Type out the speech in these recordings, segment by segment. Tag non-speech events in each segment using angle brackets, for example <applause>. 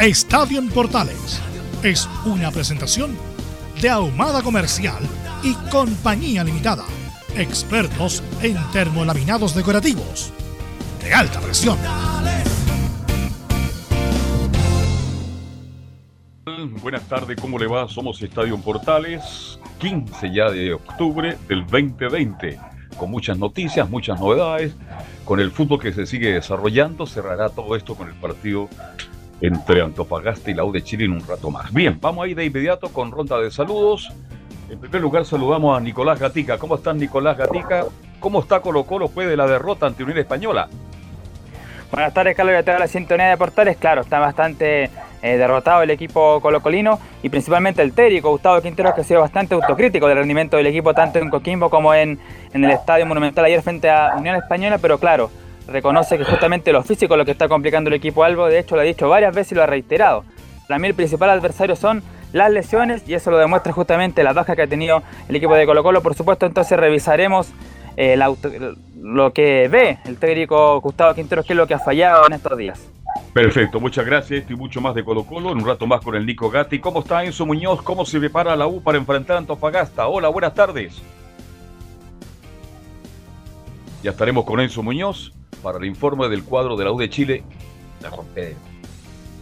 Estadio Portales es una presentación de Ahumada Comercial y Compañía Limitada. Expertos en termolaminados decorativos de alta presión. Buenas tardes, ¿cómo le va? Somos Estadio Portales, 15 ya de octubre del 2020, con muchas noticias, muchas novedades, con el fútbol que se sigue desarrollando, cerrará todo esto con el partido entre Antofagasta y la U de Chile en un rato más. Bien, vamos ahí de inmediato con ronda de saludos. En primer lugar saludamos a Nicolás Gatica. ¿Cómo estás Nicolás Gatica? ¿Cómo está Colo Colo después de la derrota ante Unión Española? Buenas tardes, Carlos, y a la sintonía de portales. Claro, está bastante eh, derrotado el equipo colocolino y principalmente el técnico Gustavo Quinteros, que ha sido bastante autocrítico del rendimiento del equipo tanto en Coquimbo como en, en el Estadio Monumental ayer frente a Unión Española, pero claro, reconoce que justamente lo físico es lo que está complicando el equipo Albo. De hecho, lo ha dicho varias veces y lo ha reiterado. Para mí el principal adversario son las lesiones y eso lo demuestra justamente la baja que ha tenido el equipo de Colo Colo. Por supuesto, entonces revisaremos eh, lo que ve el técnico Gustavo Quinteros, que es lo que ha fallado en estos días. Perfecto, muchas gracias. Esto y mucho más de Colo Colo. En un rato más con el Nico Gatti. ¿Cómo está Enzo Muñoz? ¿Cómo se prepara la U para enfrentar a Antofagasta? Hola, buenas tardes. Ya estaremos con Enzo Muñoz para el informe del cuadro de la U de Chile. La Juan Pedro.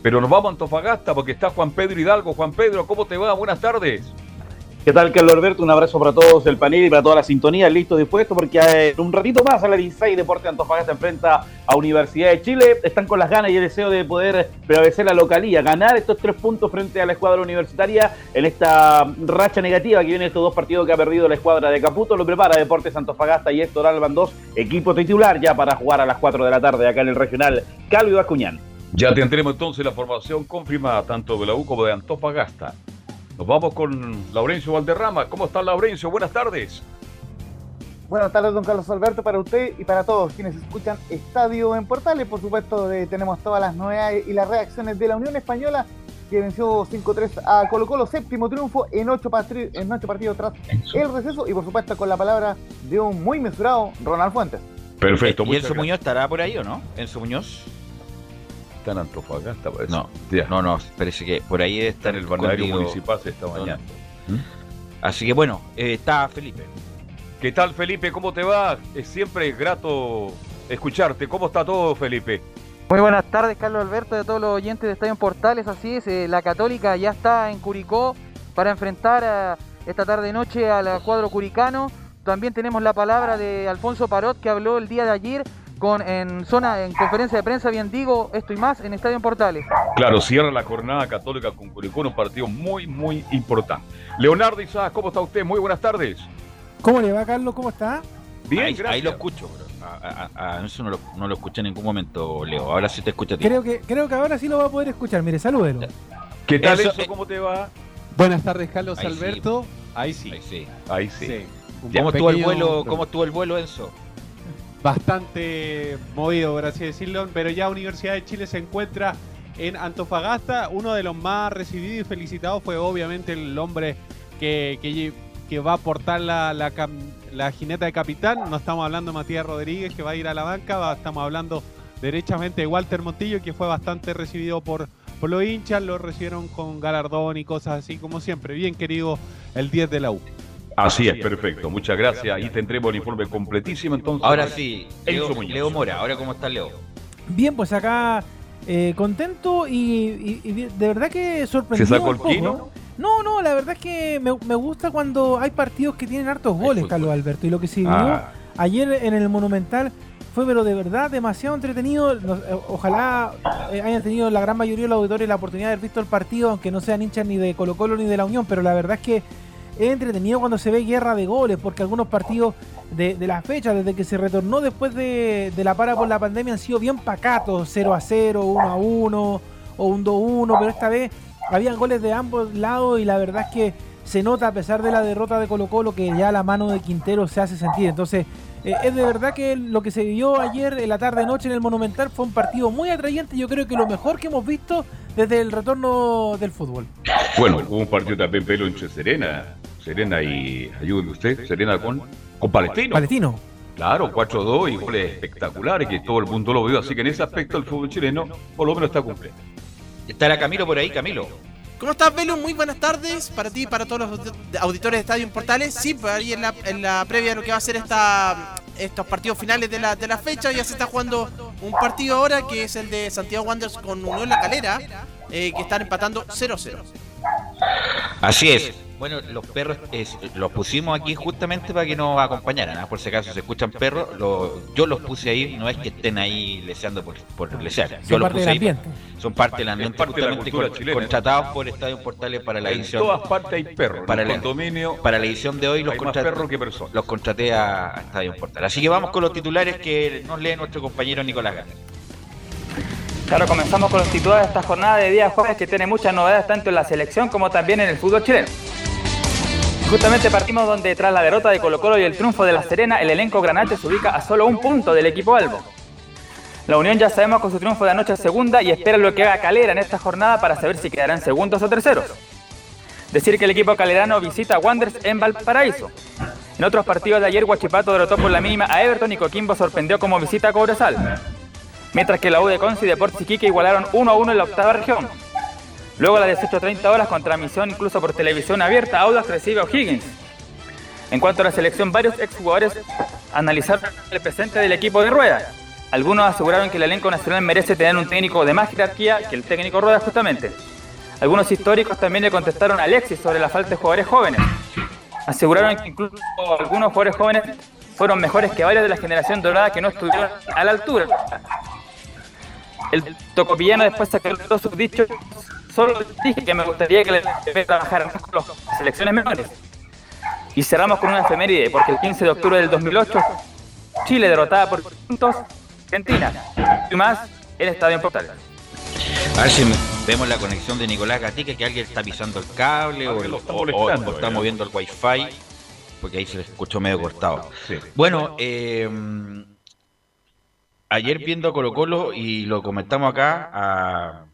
Pero nos vamos a Antofagasta porque está Juan Pedro Hidalgo. Juan Pedro, ¿cómo te va? Buenas tardes. ¿Qué tal, Carlos Alberto? Un abrazo para todos el panel y para toda la sintonía, listo, dispuesto, porque en un ratito más a la 16 Deporte Antofagasta enfrenta a Universidad de Chile. Están con las ganas y el deseo de poder prevalecer la localía, ganar estos tres puntos frente a la escuadra universitaria en esta racha negativa que viene estos dos partidos que ha perdido la escuadra de Caputo. Lo prepara Deportes Antofagasta y Héctor Alban 2, equipo titular ya para jugar a las 4 de la tarde acá en el regional Calvo Bascuñán. Ya tendremos entonces la formación confirmada tanto de la U como de Antofagasta. Nos vamos con Laurencio Valderrama. ¿Cómo está Laurencio? Buenas tardes. Buenas tardes, don Carlos Alberto, para usted y para todos quienes escuchan Estadio en Portales. Por supuesto, tenemos todas las novedades y las reacciones de la Unión Española, que venció 5-3 a Colo Colo, séptimo triunfo en ocho, en ocho partidos tras el receso, y por supuesto con la palabra de un muy mesurado Ronald Fuentes. Perfecto. ¿Y Enzo Muñoz estará por ahí o no? Enzo Muñoz está en Antofagasta, parece. No, no, no, parece que por ahí está, en el balneario municipal esta mañana. ¿Mm? Así que bueno, eh, está Felipe. ¿Qué tal, Felipe? ¿Cómo te va? Es siempre grato escucharte. ¿Cómo está todo, Felipe? Muy buenas tardes, Carlos Alberto, de todos los oyentes de Estadio Portales. Así es, eh, la Católica ya está en Curicó para enfrentar a, esta tarde-noche al cuadro curicano. También tenemos la palabra de Alfonso Parot, que habló el día de ayer con en zona, en conferencia de prensa, bien digo, esto y más en Estadio Portales. Claro, cierra la jornada católica con Curicó, un partido muy, muy importante. Leonardo Isaac, ¿cómo está usted? Muy buenas tardes. ¿Cómo le va, Carlos? ¿Cómo está? Bien, ahí, ahí lo escucho, pero a, eso no lo, no lo, escuché en ningún momento, Leo. Ahora sí te escucha a ti. Creo que, creo que ahora sí lo va a poder escuchar. Mire, salúdelo. ¿Qué tal eso? ¿Cómo te va? Buenas tardes, Carlos Alberto. Ahí sí. Ahí sí. Ahí sí. ¿Cómo, estuvo el vuelo, ¿Cómo estuvo el vuelo, Enzo? Bastante movido, por así decirlo, pero ya Universidad de Chile se encuentra en Antofagasta. Uno de los más recibidos y felicitados fue obviamente el hombre que, que, va a portar la, la, jineta de capitán. No estamos hablando de Matías Rodríguez que va a ir a la banca, estamos hablando derechamente de Walter Montillo que fue bastante recibido por, por los hinchas, lo recibieron con galardón y cosas así como siempre. Bien querido el 10 de la U. Así es, perfecto. Muchas gracias. Ahí tendremos el informe completísimo entonces. Ahora sí, Leo, Leo Mora. Ahora, ¿cómo está Leo? Bien, pues acá eh, contento y, y- y de verdad que sorprendido. ¿Se sacó un el poco. quino? No, no, la verdad es que me, me gusta cuando hay partidos que tienen hartos goles, Carlos Alberto. Y lo que se vio Ah. ayer en el Monumental fue, pero de verdad, demasiado entretenido. Nos- eh, ojalá eh, hayan tenido la gran mayoría de los auditores la oportunidad de haber visto el partido, aunque no sean hinchas ni de Colo Colo ni de la Unión, pero la verdad es que es entretenido cuando se ve guerra de goles, porque algunos partidos de, de la fecha, desde que se retornó después de, la para por la pandemia, han sido bien pacatos, 0 a 0, 1 a 1 o un 2 a 1, pero esta vez habían goles de ambos lados y la verdad es que se nota a pesar de la derrota de Colo Colo que ya la mano de Quintero se hace sentir. Entonces, eh, es de verdad que lo que se vivió ayer en la tarde-noche en el Monumental fue un partido muy atrayente. Yo creo que lo mejor que hemos visto desde el retorno del fútbol. Bueno, hubo un partido también pelo entre Serena, Serena y, ayúdeme usted, Serena con, con Palestino. Palestino. Claro, 4-2 y goles espectaculares que todo el mundo lo vio. Así que en ese aspecto el fútbol chileno por lo menos está cumpliendo. ¿Estará Camilo por ahí, Camilo? ¿Cómo estás, Velo? Muy buenas tardes para ti y para todos los audi- auditores de Estadio Portales. Sí, pues ahí en la, en la previa de lo que va a ser esta, estos partidos finales de la, de la fecha, ya se está jugando un partido ahora que es el de Santiago Wanderers con Unión La Calera, eh, que están empatando 0-0. Así es. Bueno, los perros es- los pusimos aquí justamente para que nos acompañaran. ¿ah? Por si acaso se escuchan perros, lo- yo los puse ahí, no es que estén ahí leseando por, por lesear. Yo Son los parte puse del ahí. ambiente. Son parte del ambiente, parte de la con- chilena. contratados por Estadio Portales para la En edición. todas partes hay perros. Para la- el condominio Para la edición de hoy los, contraté, los contraté a, a Estadio Portal. Así que vamos con los titulares que nos lee nuestro compañero Nicolás Gana. Claro, comenzamos con los titulares de esta jornada de día jueves que tiene muchas novedades tanto en la selección como también en el fútbol chileno. Justamente partimos donde tras la derrota de Colo Colo y el triunfo de La Serena, el elenco granate se ubica a solo un punto del equipo Albo. La Unión ya sabemos con su triunfo de anoche segunda y espera lo que haga Calera en esta jornada para saber si quedarán segundos o terceros. Decir que el equipo calerano visita a Wanderers en Valparaíso. En otros partidos de ayer, Huachipato derrotó por la mínima a Everton y Coquimbo sorprendió como visita a Cobresal. Mientras que la U de Conce y Deportes Iquique igualaron 1 a 1 en la octava región. Luego a las 18.30 horas con transmisión incluso por televisión abierta, Audax recibe a O'Higgins. En cuanto a la selección, varios exjugadores analizaron el presente del equipo de Rueda. Algunos aseguraron que el elenco nacional merece tener un técnico de más jerarquía que el técnico Rueda justamente. Algunos históricos también le contestaron a Alexis sobre la falta de jugadores jóvenes. Aseguraron que incluso algunos jugadores jóvenes fueron mejores que varios de la generación dorada que no estuvieron a la altura. El tocopillano después sacó todos sus dichos. Solo dije que me gustaría que le trabajaran más con las selecciones menores. Y cerramos con una efeméride, porque el 15 de octubre del 2008, Chile derrotada por puntos Argentina. Y más, el Estadio en Portales. A ver si vemos la conexión de Nicolás Gatica, que alguien está pisando el cable o, el- está o- o- molestando, o está ¿eh? moviendo el wifi, porque ahí se le escuchó medio cortado. Bueno, eh, ayer viendo a Colo Colo y lo comentamos acá a-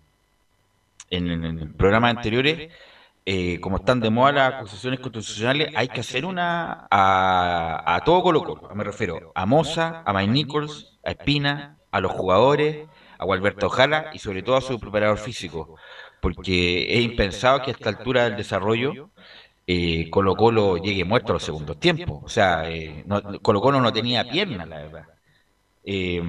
en, en- programas anteriores, eh, como están de moda las acusaciones constitucionales, hay que hacer una a, a todo Colo Colo. Me refiero a Moza, a Mike Nichols, a Espina, a los jugadores, a Gualberto Jara y sobre todo a su preparador físico, porque es impensado que a esta altura del desarrollo eh, Colo Colo llegue muerto a los segundos tiempos. O sea, eh, no- Colo Colo no tenía piernas, la verdad. Eh,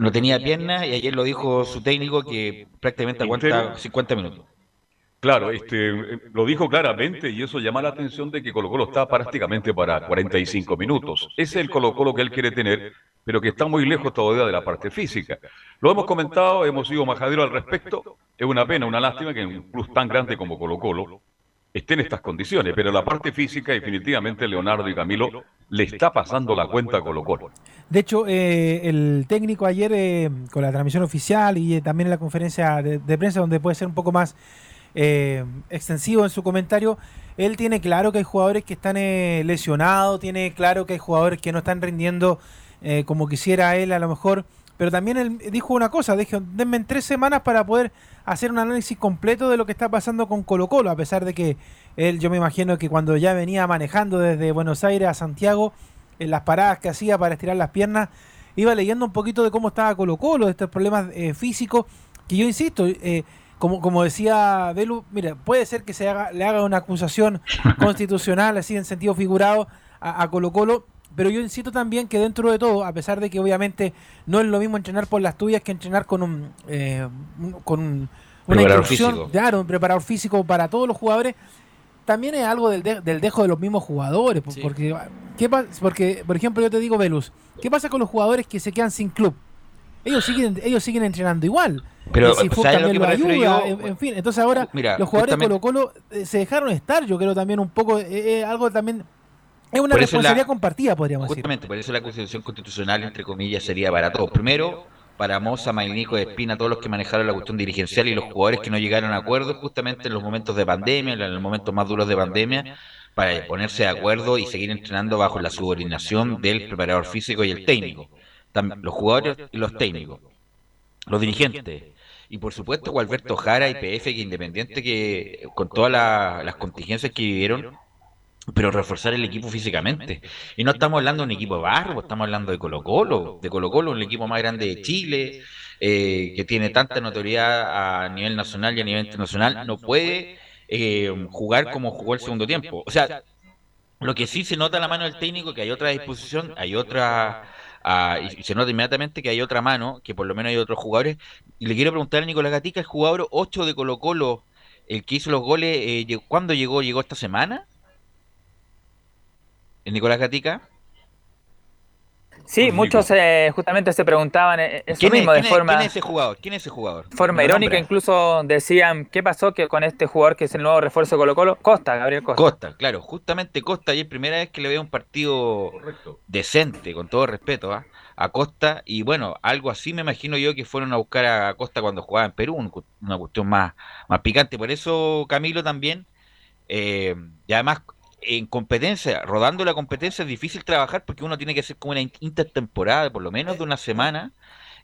no tenía piernas y ayer lo dijo su técnico que prácticamente aguanta Quintero. 50 minutos. Claro, este, eh, lo dijo claramente y eso llama la atención de que Colo Colo está prácticamente para 45 minutos. Ese es el Colo Colo que él quiere tener, pero que está muy lejos todavía de la parte física. Lo hemos comentado, hemos sido majadero al respecto. Es una pena, una lástima que un club tan grande como Colo Colo esté en estas condiciones, pero la parte física definitivamente Leonardo y Camilo le está pasando la cuenta a Colo Colo. De hecho, eh, el técnico ayer eh, con la transmisión oficial y eh, también en la conferencia de, de prensa, donde puede ser un poco más eh, extensivo en su comentario, él tiene claro que hay jugadores que están eh, lesionados, tiene claro que hay jugadores que no están rindiendo como quisiera él a lo mejor, pero también él dijo una cosa, dijo, denme en tres semanas para poder hacer un análisis completo de lo que está pasando con Colo Colo, a pesar de que él, yo me imagino que cuando ya venía manejando desde Buenos Aires a Santiago, en las paradas que hacía para estirar las piernas, iba leyendo un poquito de cómo estaba Colo Colo, de estos problemas eh, físicos, que yo insisto, eh, como, como decía Belu, mira, puede ser que se haga, le haga una acusación <laughs> constitucional, así en sentido figurado, a, a Colo Colo, pero yo insisto también que dentro de todo, a pesar de que obviamente no es lo mismo entrenar por las tuyas que entrenar con un, eh, un- con un- una Preparador instrucción, físico. claro, un preparador físico para todos los jugadores, también es algo del, de- del dejo de los mismos jugadores. Sí. Porque, ¿qué porque, por ejemplo, yo te digo, Velus, ¿qué pasa con los jugadores que se quedan sin club? Ellos siguen, ellos siguen entrenando igual. Pero, si Foot ¿sabes lo también que lo ayuda, yo? en, en fin. Entonces ahora Mira, los jugadores de Colo Colo se dejaron estar, yo creo también un poco, eh, eh, algo también, es una la- responsabilidad compartida, podríamos decir. Justamente, por eso la constitución constitucional, entre comillas, sería para todos. Primero, para Moza, Mailnico, Espina, todos los que manejaron la cuestión dirigencial y los jugadores que no llegaron a acuerdo justamente en los momentos de pandemia, en los momentos más duros de pandemia, para ponerse de acuerdo y seguir entrenando bajo la subordinación del preparador físico y el técnico. Tam- Los jugadores y los técnicos, los dirigentes. Y por supuesto, Gualberto Jara y PF, que independiente que con todas la- las contingencias que vivieron, pero reforzar el equipo físicamente. Y no estamos hablando de un equipo de barro, estamos hablando de Colo Colo, de Colo Colo, un equipo más grande de Chile, eh, que tiene tanta notoriedad a nivel nacional y a nivel internacional, no puede eh, jugar como jugó el segundo tiempo. O sea, lo que sí se nota a la mano del técnico que hay otra disposición, hay otra... ah, y se nota inmediatamente que hay otra mano, que por lo menos hay otros jugadores. Y le quiero preguntar a Nicolás Gatica, el jugador 8 de Colo Colo, el que hizo los goles, eh, ¿cuándo llegó? ¿Llegó esta semana? ¿El Nicolás Gatica? Sí, muchos eh, justamente se preguntaban eh, eso ¿Quién es, mismo de quién es- forma, quién es ese jugador? ¿Quién es ese jugador? forma ¿Lo irónica, incluso decían, ¿qué pasó que con este jugador que es el nuevo refuerzo de Colo Colo? Costa, Gabriel Costa. Costa, claro, justamente Costa, y es primera vez que le veo un partido Correcto. decente, con todo respeto, ¿ah? a Costa, y bueno, algo así me imagino yo que fueron a buscar a Costa cuando jugaba en Perú, una cuestión más, más picante, por eso Camilo también, eh, y además en competencia, rodando la competencia es difícil trabajar porque uno tiene que hacer como una in- intertemporada, por lo menos de una semana,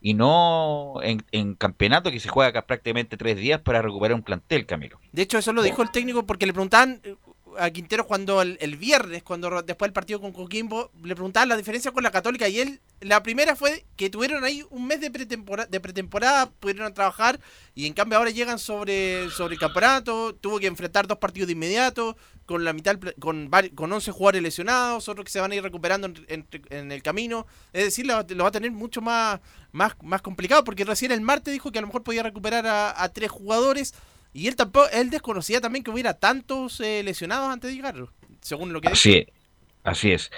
y no en, campeonato que se juega acá prácticamente tres días para recuperar un plantel, Camilo. De hecho, eso lo dijo el técnico porque le preguntaban eh, a Quintero cuando el, el viernes, cuando después del partido con Coquimbo, le preguntaban la diferencia con la Católica y él, la primera fue que tuvieron ahí un mes de pretemporada, de pretemporada pudieron trabajar y en cambio ahora llegan sobre, sobre el campeonato, tuvo que enfrentar dos partidos de inmediato, con la mitad, con, con 11 jugadores lesionados, otros que se van a ir recuperando en, en- en el camino, es decir, lo, va- lo va a tener mucho más, más, más complicado porque recién el martes dijo que a lo mejor podía recuperar a, a tres jugadores. Y él tampoco, él desconocía también que hubiera tantos eh, lesionados antes de llegar, según lo que dijo. Así es, así es.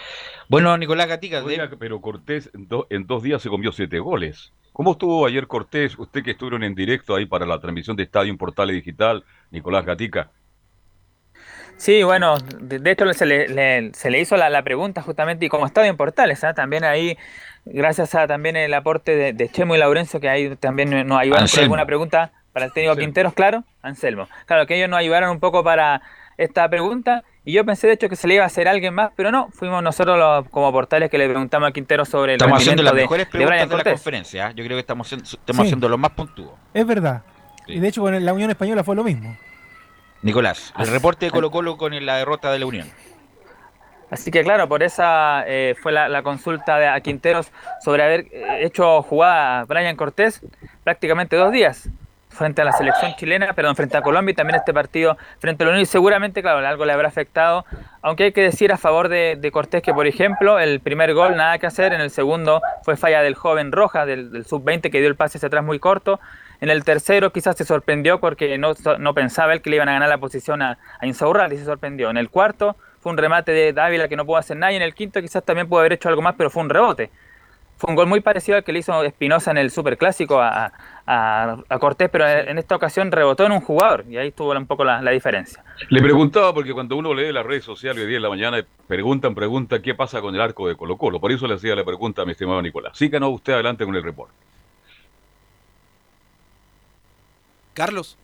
Bueno, Nicolás Gatica, de- Oiga, pero Cortés en, do- en dos días se comió siete goles. ¿Cómo estuvo ayer Cortés? Usted que estuvieron en directo ahí para la transmisión de Estadio en Portales Digital, Nicolás Gatica. Sí, bueno, de, de hecho se le, le- se le hizo la, la pregunta justamente y como estaba en Portales, ¿ah? también ahí, gracias a también el aporte de, de Chemo y Laurencio, que ahí también nos ayudaron con alguna pregunta para el técnico Anselmo. Quinteros, claro, Anselmo. Claro, que ellos nos ayudaron un poco para esta pregunta y yo pensé de hecho que se le iba a hacer a alguien más, pero no, fuimos nosotros los, como Portales que le preguntamos a Quinteros sobre el estamos haciendo las de, mejores preguntas de la Cortés. conferencia. ¿ah? Yo creo que estamos, haciendo- estamos Sí. haciendo lo más puntuo. Es verdad. Sí. Y de hecho con la Unión Española fue lo mismo. Nicolás, el reporte de Colo Colo con la derrota de la Unión. Así que claro, por esa eh, fue la, la consulta de a Quinteros sobre haber eh, hecho jugada a Brian Cortés prácticamente dos días frente a la selección chilena, perdón, frente a Colombia y también este partido frente a la Unión. Y seguramente, claro, algo le habrá afectado, aunque hay que decir a favor de, de Cortés que, por ejemplo, el primer gol nada que hacer, en el segundo fue falla del joven Rojas, del, del sub-20 que dio el pase hacia atrás muy corto. En el tercero quizás se sorprendió porque no, no pensaba él que le iban a ganar la posición a, a Insaurralde y se sorprendió. En el cuarto fue un remate de Dávila que no pudo hacer nada y en el quinto quizás también pudo haber hecho algo más, pero fue un rebote. Fue un gol muy parecido al que le hizo Espinosa en el Superclásico a, a, a Cortés, pero en esta ocasión rebotó en un jugador y ahí estuvo un poco la, la diferencia. Le preguntaba, porque cuando uno lee las redes sociales hoy día en la mañana, preguntan, preguntan qué pasa con el arco de Colo Colo. Por eso le hacía la pregunta a mi estimado Nicolás. Síganos usted adelante con el reporte. Carlos,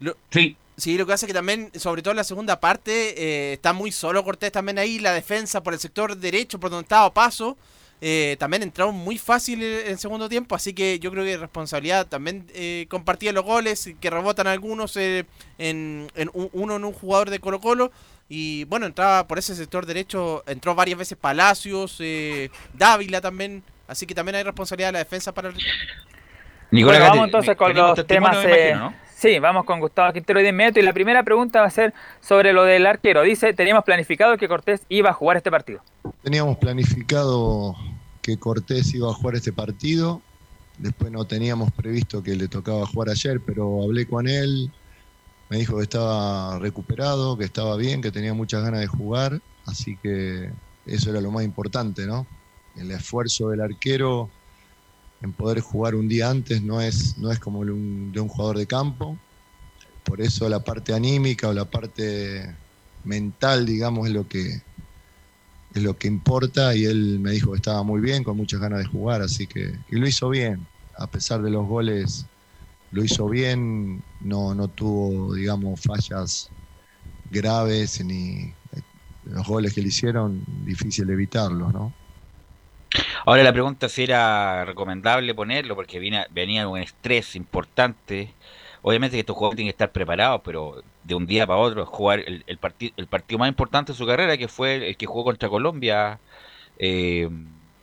lo- Sí. sí, lo que hace que también, sobre todo en la segunda parte, eh, está muy solo Cortés también ahí, la defensa por el sector derecho, por donde estaba Paso, eh, también entraron muy fácil en el segundo tiempo, así que yo creo que responsabilidad también eh, compartía los goles, que rebotan algunos eh, en, en un- uno en un jugador de Colo Colo. Y bueno, entraba por ese sector derecho, entró varias veces Palacios, eh, Dávila también, así que también hay responsabilidad de la defensa para el... Nicolás Bueno, vamos entonces con los temas. eh, imagino, ¿no? Sí, vamos con Gustavo Quintero de inmediato. Y la primera pregunta va a ser sobre lo del arquero. Dice: Teníamos planificado que Cortés iba a jugar este partido. Teníamos planificado que Cortés iba a jugar este partido. Después no teníamos previsto que le tocaba jugar ayer, pero hablé con él. Me dijo que estaba recuperado, que estaba bien, que tenía muchas ganas de jugar. Así que eso era lo más importante, ¿no? El esfuerzo del arquero en poder jugar un día antes no es, no es como un, de un jugador de campo. Por eso la parte anímica o la parte mental, digamos, es lo que es lo que importa y él me dijo que estaba muy bien, con muchas ganas de jugar, así que y lo hizo bien, a pesar de los goles lo hizo bien, no no tuvo, digamos, fallas graves ni los goles que le hicieron difícil evitarlos, ¿no? Ahora la pregunta si era recomendable ponerlo porque venía, venía un estrés importante. Obviamente que estos jugadores tienen que estar preparados, pero de un día para otro jugar el, el, partido el partido más importante de su carrera, que fue el que jugó contra Colombia, eh,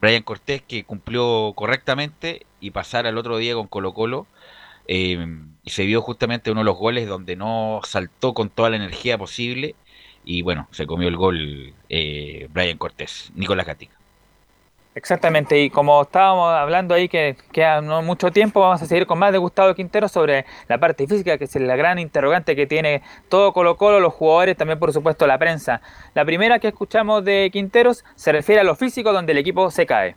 Brian Cortés, que cumplió correctamente y pasar al otro día con Colo Colo. Eh, y se vio justamente uno de los goles donde no saltó con toda la energía posible y bueno, se comió el gol eh, Brian Cortés, Nicolás Gatica. Exactamente, y como estábamos hablando ahí que queda no mucho tiempo, vamos a seguir con más de Gustavo Quintero sobre la parte física, que es la gran interrogante que tiene todo Colo Colo, los jugadores, también por supuesto la prensa. La primera que escuchamos de Quinteros se refiere a lo físico donde el equipo se cae.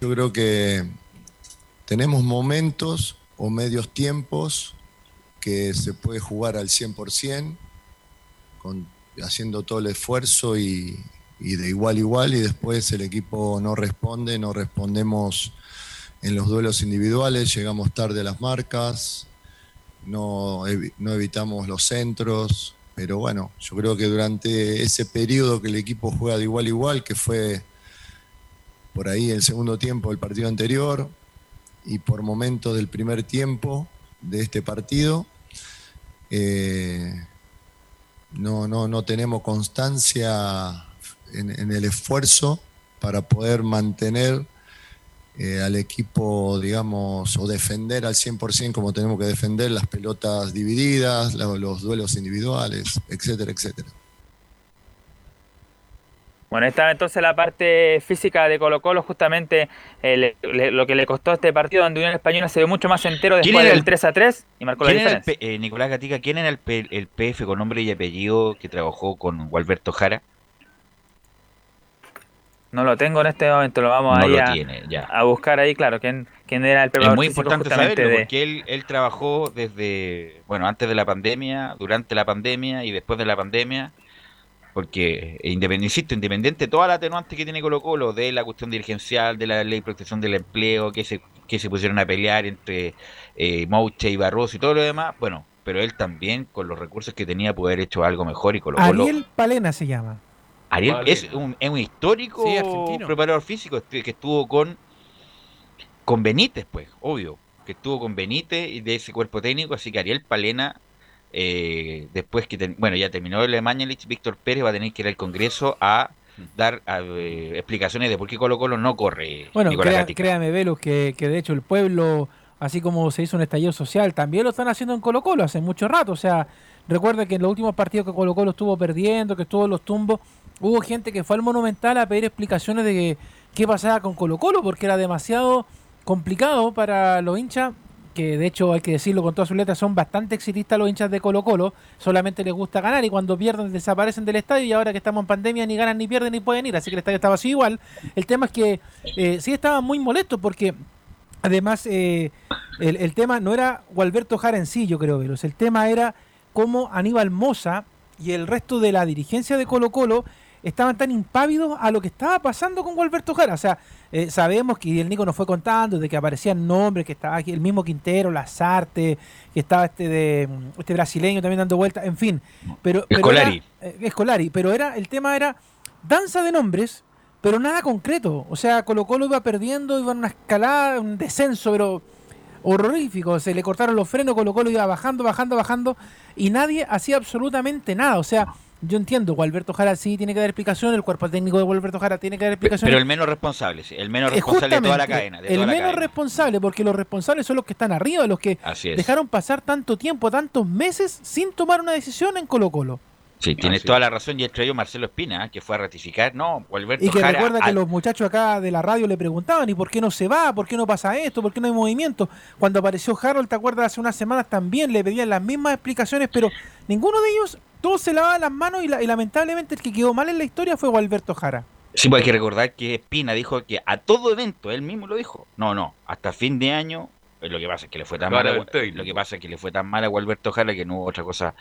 Yo creo que tenemos momentos o medios tiempos que se puede jugar al 100%, con, haciendo todo el esfuerzo y, y de igual a igual y después el equipo no responde, no respondemos en los duelos individuales, llegamos tarde a las marcas, no, no evitamos los centros, pero bueno, yo creo que durante ese periodo que el equipo juega de igual a igual, que fue por ahí el segundo tiempo del partido anterior y por momentos del primer tiempo de este partido, eh, no, no, no tenemos constancia en, en el esfuerzo para poder mantener eh, al equipo, digamos, o defender al 100% como tenemos que defender las pelotas divididas, los, los duelos individuales, etcétera, etcétera. Bueno, esta entonces la parte física de Colo Colo, justamente eh, le, le, lo que le costó este partido, donde Unión Española se ve mucho más entero después del 3 a 3 y marcó la diferencia. El, eh, Nicolás Gatica, ¿quién era el, P, el PF con nombre y apellido que trabajó con Gualberto Jara? No lo tengo en este momento, lo vamos no ahí lo a, tiene, ya. a, buscar ahí, claro, quién, quién era el preparador Es muy importante saberlo, de... porque él, él trabajó desde, bueno, antes de la pandemia, durante la pandemia y después de la pandemia, porque eh, independiente, independiente toda la atenuante que tiene Colo Colo, de la cuestión dirigencial, de la ley de protección del empleo, que se, que se pusieron a pelear entre eh, Mouche y Barroso y todo lo demás, bueno, pero él también, con los recursos que tenía, puede haber hecho algo mejor y Colo Colo... Ariel Palena se llama. Ariel Vale. es un, es un histórico Sí, preparador físico este- que estuvo con con Benítez, pues, obvio, que estuvo con Benítez y de ese cuerpo técnico, así que Ariel Palena, eh, después que, ten- bueno, ya terminó el Mañalich, Víctor Pérez va a tener que ir al Congreso a dar a, eh, explicaciones de por qué Colo Colo no corre. Bueno, créame, Velus, que, que de hecho el pueblo, así como se hizo un estallido social, también lo están haciendo en Colo Colo hace mucho rato. O sea, recuerda que en los últimos partidos que Colo Colo estuvo perdiendo, que estuvo en los tumbos, hubo gente que fue al Monumental a pedir explicaciones de qué pasaba con Colo Colo, porque era demasiado complicado para los hinchas, que de hecho hay que decirlo con todas sus letras, son bastante exitistas los hinchas de Colo Colo, solamente les gusta ganar y cuando pierden desaparecen del estadio y ahora que estamos en pandemia ni ganan ni pierden ni pueden ir, así que el estadio estaba así igual. El tema es que eh, sí estaban muy molestos porque además eh, el, el tema no era Gualberto Jara en sí, yo creo, Velos, el tema era cómo Aníbal Moza y el resto de la dirigencia de Colo Colo estaban tan impávidos a lo que estaba pasando con Gualberto Jara. O sea, eh, sabemos que el Nico nos fue contando de que aparecían nombres, que estaba aquí el mismo Quintero, Lazarte, que estaba este de este brasileño también dando vueltas, en fin. Pero, pero Scolari. era- eh, Scolari, pero era, el tema era danza de nombres, pero nada concreto. O sea, Colo Colo iba perdiendo, iba en una escalada, un descenso, pero horrorífico. Se le cortaron los frenos, Colo Colo iba bajando, bajando, bajando, y nadie hacía absolutamente nada. O sea, yo entiendo, Gualberto Jara sí tiene que dar explicación, el cuerpo técnico de Gualberto Jara tiene que dar explicación. Pero el menos responsable, sí, el menos Eh, responsable de toda la cadena. De el toda la menos cadena. responsable, porque los responsables son los que están arriba, los que dejaron pasar tanto tiempo, tantos meses sin tomar una decisión en Colo Colo. Sí, tienes toda la razón y entre ellos Marcelo Espina, ¿eh? que fue a ratificar, no, Alberto Y que Jara, recuerda que al- los muchachos acá de la radio le preguntaban, ¿y por qué no se va? ¿Por qué no pasa esto? ¿Por qué no hay movimiento? Cuando apareció Harold, ¿te acuerdas? Hace unas semanas también le pedían las mismas explicaciones, pero ninguno de ellos, todos se lavaban las manos y, la- y lamentablemente el que quedó mal en la historia fue Alberto Jara. Sí, pues hay que recordar que Espina dijo que a todo evento, él mismo lo dijo, no, no, hasta fin de año, eh, lo que pasa es que le fue tan mal, técnico. lo que pasa es que le fue tan mal a Gualberto Jara que no hubo otra cosa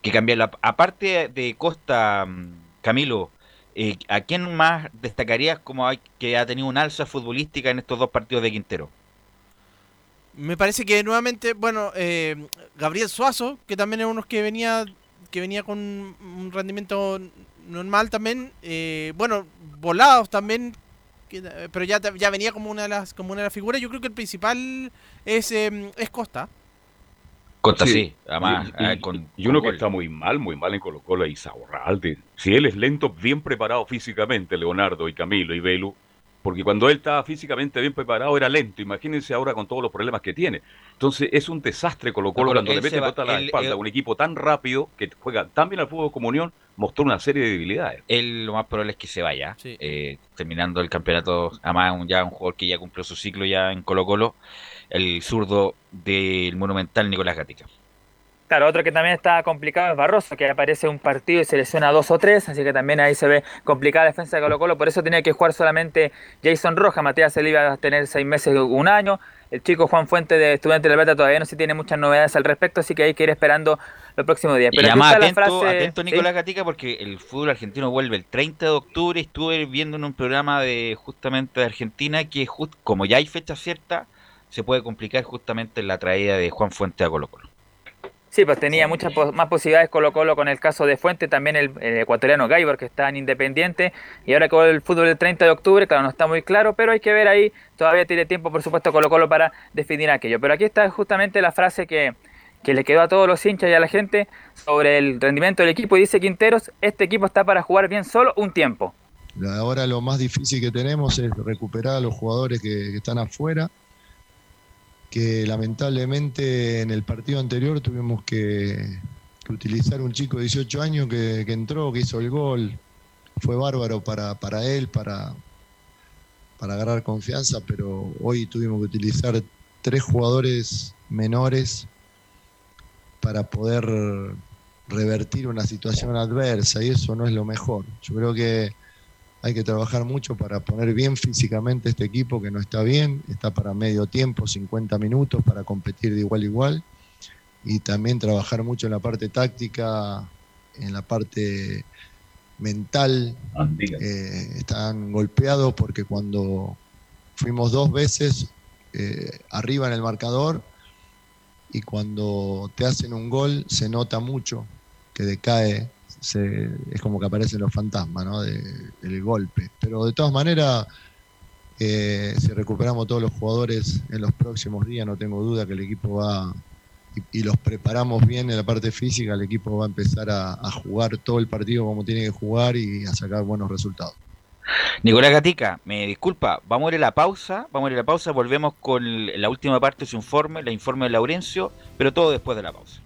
que cambiarla. Aparte de Costa, mm, Camilo, eh, ¿a quién más destacarías como hay, que ha tenido un alza futbolística en estos dos partidos de Quintero? Me parece que nuevamente, bueno, eh, Gabriel Suazo, que también es uno que venía, que venía con un rendimiento normal también. eh, bueno, volados también, que- pero ya, ya venía como una de las, como una de las figuras. Yo creo que el principal es, eh, es Costa. Costa, sí, Sí, además, y, y- con, y uno con que gol. está muy mal, muy mal en Colo Colo Isaurralde. Si él es lento, bien preparado físicamente, Leonardo y Camilo y Belu, porque cuando él estaba físicamente bien preparado era lento. Imagínense ahora con todos los problemas que tiene. Entonces es un desastre Colo Colo No, cuando le mete va- a la él- espalda él- un equipo tan rápido que juega tan bien al fútbol como Unión, mostró una serie de debilidades. Él lo más probable es que se vaya, Sí. eh, terminando el campeonato, además un, ya un jugador que ya cumplió su ciclo ya en Colo Colo, el zurdo del Monumental Nicolás Gatica. Claro, otro que también está complicado es Barroso, que aparece un partido y se lesiona dos o tres, así que también ahí se ve complicada la defensa de Colo Colo, por eso tenía que jugar solamente Jason Roja, Matías Eli iba a tener seis meses, un año, el chico Juan Fuente de Estudiante de La Plata todavía no se tiene muchas novedades al respecto, así que hay que ir esperando los próximos días. Y Pero aquí además está la atento, frase- atento ¿sí? Nicolás Gatica porque el fútbol argentino vuelve el 30 de octubre. Estuve viendo en un programa de justamente de Argentina que just- como ya hay fecha cierta, se puede complicar justamente la traída de Juan Fuente a Colo Colo. Sí, pues tenía muchas pos- más posibilidades Colo Colo con el caso de Fuente, también el, el ecuatoriano Gaibor que está en Independiente. Y ahora con el fútbol el 30 de octubre, claro, no está muy claro, pero hay que ver ahí, todavía tiene tiempo por supuesto Colo Colo para definir aquello. Pero aquí está justamente la frase que, que le quedó a todos los hinchas y a la gente sobre el rendimiento del equipo. Y dice Quinteros, este equipo está para jugar bien solo un tiempo. Ahora lo más difícil que tenemos es recuperar a los jugadores que, que están afuera, que lamentablemente en el partido anterior tuvimos que, utilizar un chico de 18 años que, que entró, que hizo el gol. Fue bárbaro para, para él, para, para agarrar confianza, pero hoy tuvimos que utilizar tres jugadores menores para poder revertir una situación adversa y eso no es lo mejor. Yo creo que hay que trabajar mucho para poner bien físicamente este equipo que no está bien, está para medio tiempo, 50 minutos para competir de igual a igual y también trabajar mucho en la parte táctica, en la parte mental. Eh, están golpeados porque cuando fuimos dos veces eh, arriba en el marcador y cuando te hacen un gol se nota mucho que decae, se- es como que aparecen los fantasmas de- del golpe. Pero de todas maneras, eh, si recuperamos todos los jugadores en los próximos días, no tengo duda que el equipo va, y, los preparamos bien en la parte física, el equipo va a empezar a, a jugar todo el partido como tiene que jugar y a sacar buenos resultados. Nicolás Gatica, me disculpa, vamos a ir a la pausa, vamos a ir a la pausa, volvemos con la última parte de su informe, la informe de Laurencio, pero todo después de la pausa.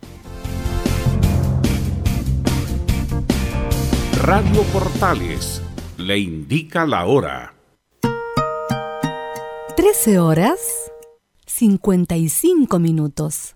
Radio Portales le indica la hora. 13 horas 55 minutos.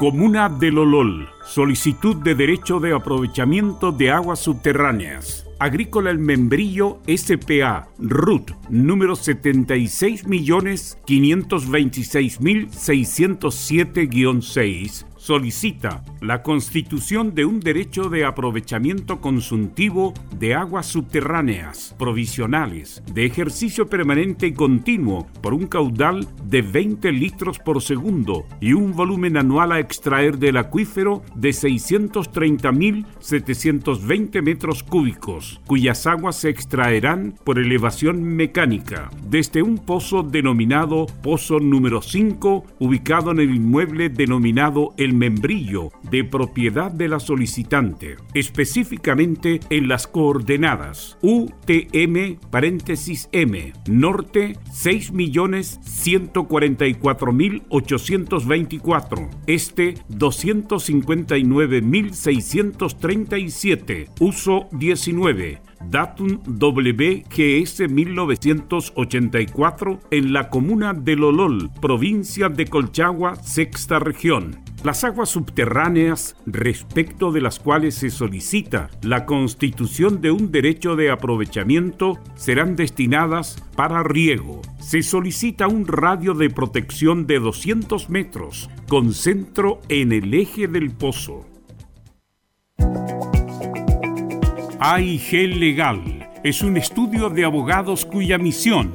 Comuna de Lolol. Solicitud de derecho de aprovechamiento de aguas subterráneas. Agrícola El Membrillo SPA, RUT, número 76.526.607-6, solicita la constitución de un derecho de aprovechamiento consultivo de aguas subterráneas provisionales de ejercicio permanente y continuo por un caudal de 20 litros por segundo y un volumen anual a extraer del acuífero de 630.720 metros cúbicos, cuyas aguas se extraerán por elevación mecánica desde un pozo denominado Pozo número 5, ubicado en el inmueble denominado El Membrillo, de propiedad de la solicitante, específicamente en las coordenadas UTM paréntesis M, norte 6.144.824, este 259.637, uso 19, Datum WGS 1984 en la comuna de Lolol, provincia de Colchagua, sexta región. Las aguas subterráneas, respecto de las cuales se solicita la constitución de un derecho de aprovechamiento, serán destinadas para riego. Se solicita un radio de protección de 200 metros, con centro en el eje del pozo. AIG Legal es un estudio de abogados cuya misión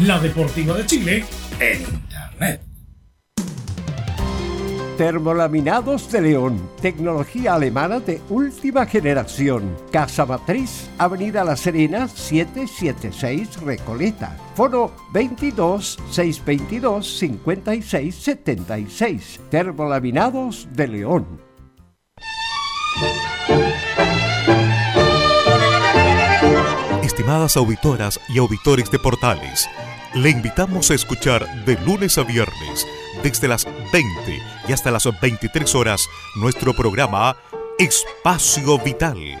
La Deportiva de Chile en Internet. Termolaminados de León, tecnología alemana de última generación. Casa Matriz, Avenida La Serena, 776 Recoleta. Foro 22 622 56 76. Termolaminados de León. Estimadas auditoras y auditores de Portales, le invitamos a escuchar de lunes a viernes, desde las 20 y hasta las 23 horas, nuestro programa Espacio Vital.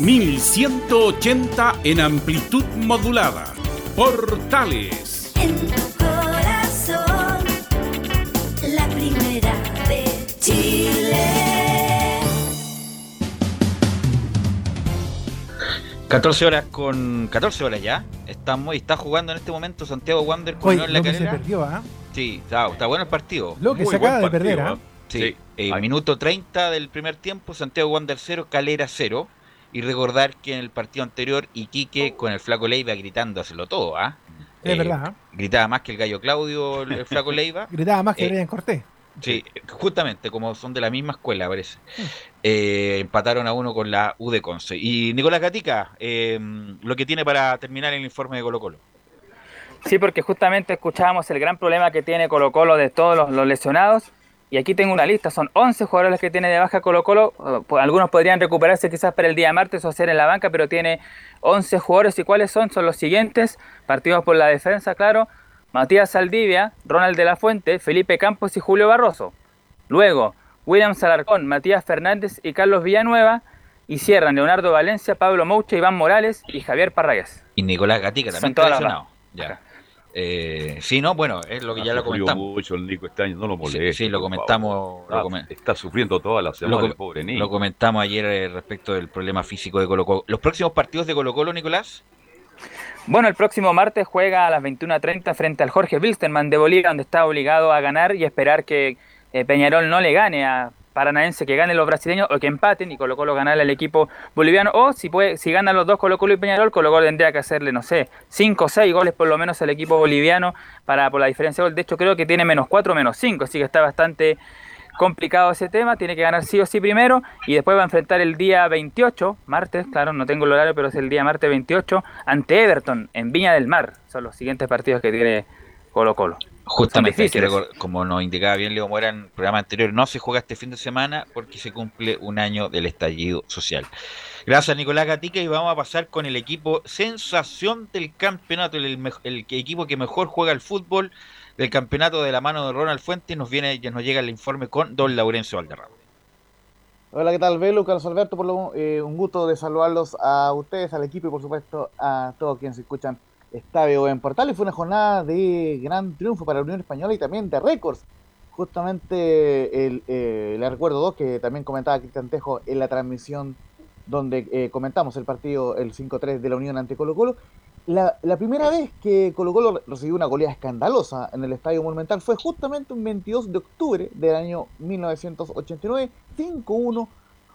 1180 en amplitud modulada. Portales. En tu corazón, la primera de Chile. 14 horas con 14 horas ya. Estamos y está jugando en este momento Santiago Wander con Oye, Unión La lo que se Calera. perdió, ¿ah? Sí, está, está bueno el partido. Lo que Muy se acaba de partido, perder, ¿ah? ¿eh? Sí, Sí. eh, minuto 30 del primer tiempo, Santiago Wander 0, Calera 0. Y recordar que en el partido anterior Iquique con el Flaco Leiva gritándoselo todo, ¿ah? Es Eh, verdad, ¿ah? Gritaba más que el gallo Claudio, el, el <laughs> Flaco Leiva. Gritaba más que Eh, Brian Cortés. Sí, justamente, como son de la misma escuela, parece. Eh, empataron a uno con la U de Conce. Y Nicolás Gatica, eh, lo que tiene para terminar el informe de Colo Colo. Sí, porque justamente escuchábamos el gran problema que tiene Colo Colo de todos los, los lesionados y aquí tengo una lista, son 11 jugadores los que tiene de baja Colo Colo, eh, pues, algunos podrían recuperarse quizás para el día martes o hacer en la banca, pero tiene 11 jugadores y cuáles son, son los siguientes, partidos por la defensa, claro, Matías Saldivia, Ronald de la Fuente, Felipe Campos y Julio Barroso. Luego, William Salarcón, Matías Fernández y Carlos Villanueva, y cierran Leonardo Valencia, Pablo Moucha, Iván Morales y Javier Parragués. Y Nicolás Gatica también todas está las lesionado. Ya. Eh, sí, no, bueno, es lo que ya lo comentamos. mucho el Nico este año, no lo moleste. Sí, sí, lo comentamos, lo Está, sufriendo toda la semana Lo, el pobre Nico. lo comentamos ayer eh, respecto del problema físico de Colo Colo. ¿Los próximos partidos de Colo Colo, Nicolás? Bueno, el próximo martes juega a las 21.30 frente al Jorge Wilstermann de Bolivia, donde está obligado a ganar y esperar que eh, Peñarol no le gane a Paranaense, que gane los brasileños o que empaten y Colo Colo ganarle al equipo boliviano. O si puede, si ganan los dos Colo Colo y Peñarol, Colo Colo tendría que hacerle, no sé, 5 o 6 goles por lo menos al equipo boliviano para por la diferencia de gol. De hecho, creo que tiene menos 4 menos 5, así que está bastante complicado ese tema, tiene que ganar sí o sí primero y después va a enfrentar el día 28, martes, claro, no tengo el horario, pero es el día martes 28, ante Everton en Viña del Mar. Son los siguientes partidos que tiene Colo Colo. Justamente, hay que como nos indicaba bien Leo Mora en el programa anterior, no se juega este fin de semana porque se cumple un año del estallido social. Gracias Nicolás Gatica y vamos a pasar con el equipo sensación del campeonato, el, equipo que mejor juega el fútbol del campeonato de la mano de Ronald Fuentes. Nos viene, ya nos llega el informe con Don Laurencio Valderrama. Hola, ¿qué tal, Velo? Carlos Alberto, por lo, eh, un gusto de saludarlos a ustedes, al equipo y por supuesto a todos quienes escuchan Estadio en Portales. Fue una jornada de gran triunfo para la Unión Española y también de récords. Justamente el, eh, le recuerdo dos que también comentaba Cristian Tejo en la transmisión donde eh, comentamos el partido, el 5-3 de la Unión ante Colo Colo. La, la primera vez que Colo Colo recibió una goleada escandalosa en el Estadio Monumental fue justamente un 22 de octubre del año 1989, 5-1.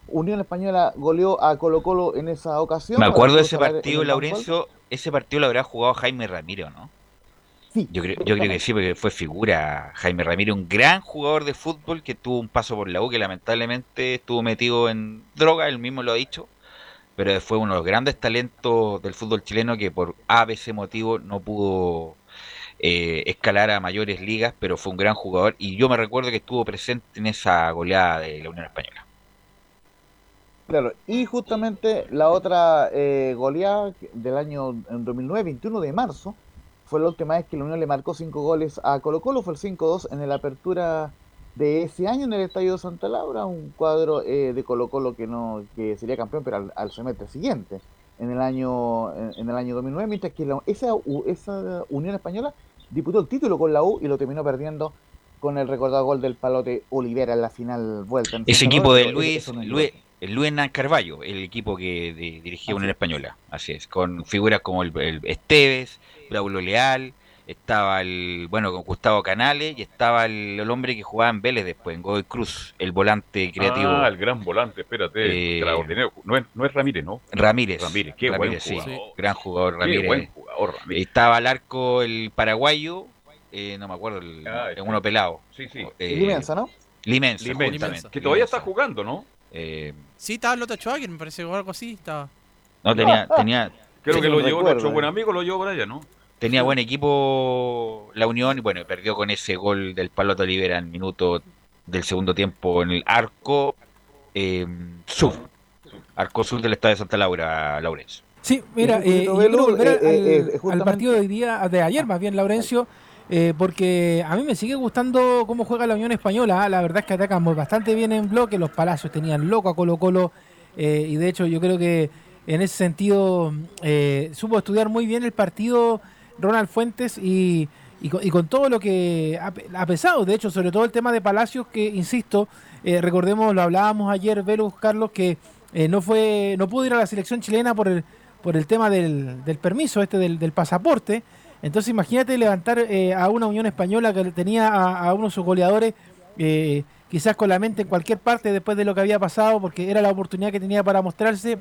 Unión Española goleó a Colo Colo en esa ocasión. Me acuerdo de ese partido. Laurencio. Ese partido lo habrá jugado Jaime Ramiro, ¿no? Sí. Yo creo, yo creo que sí, porque fue figura Jaime Ramiro, un gran jugador de fútbol que tuvo un paso por la U, que lamentablemente estuvo metido en droga, él mismo lo ha dicho, pero fue uno de los grandes talentos del fútbol chileno que por ABC motivo no pudo eh, escalar a mayores ligas, pero fue un gran jugador y yo me recuerdo que estuvo presente en esa goleada de la Unión Española. Claro, y justamente la otra eh, goleada del año en 2009, 21 de marzo, fue la última vez que la Unión le marcó cinco goles a Colo Colo, fue el 5-2 en la apertura de ese año en el Estadio de Santa Laura, un cuadro eh, de Colo Colo que no que sería campeón, pero al, al semestre siguiente, en el año en, en el año 2009, mientras que la- esa, esa Unión Española disputó el título con la U y lo terminó perdiendo con el recordado gol del palote Olivera en la final vuelta. en Ese Santa equipo Laura, de Luis, Luis, el Luis Hernán Carballo, el equipo que di- dirigía Unión Española, así es, con figuras como el, el Esteves, Braulio Leal, estaba el, bueno, con Gustavo Canales y estaba el, el hombre que jugaba en Vélez después, en Godoy Cruz, el volante creativo. Ah, el gran volante, espérate. Eh, extraordinario. No es, no es Ramírez, ¿no? Ramírez. Ramírez, qué Ramírez, sí, buen jugador. gran jugador Qué Ramírez. buen jugador, Ramírez. Estaba al arco el paraguayo, eh, no me acuerdo, el, Ah, uno pelado. Sí, sí. Eh, Limensa, ¿no? Limensa, Limensa, justamente. que todavía está jugando, ¿no? Eh, Sí, estaba Lota Schwager, me parece, o algo así. Estaba. no tenía, tenía, Creo que lo llevó nuestro buen amigo, lo llevó para allá, ¿no? Tenía buen equipo la Unión y bueno, perdió con ese gol del Palote Olivera en minuto del segundo tiempo en el arco eh, sur. Arco sur del Estadio de Santa Laura, Laurencio. Sí, mira, eh, poquito, yo Velo, quiero volver eh, al, eh, eh, partido de hoy día, de ayer más bien, Laurencio, eh, porque a mí me sigue gustando cómo juega la Unión Española. ¿ah? La verdad es que atacan bastante bien en bloque. Los Palacios tenían loco a Colo Colo eh, y de hecho yo creo que en ese sentido eh, supo estudiar muy bien el partido Ronald Fuentes y, y con, todo lo que ha, ha pesado. De hecho, sobre todo el tema de Palacios, que insisto, recordemos, lo hablábamos ayer, Velus, Carlos, que no fue no pudo ir a la selección chilena por el, por el tema del, del permiso, este del, del pasaporte. Entonces imagínate levantar eh, a una Unión Española que tenía a, a uno de sus goleadores eh, quizás con la mente en cualquier parte después de lo que había pasado, porque era la oportunidad que tenía para mostrarse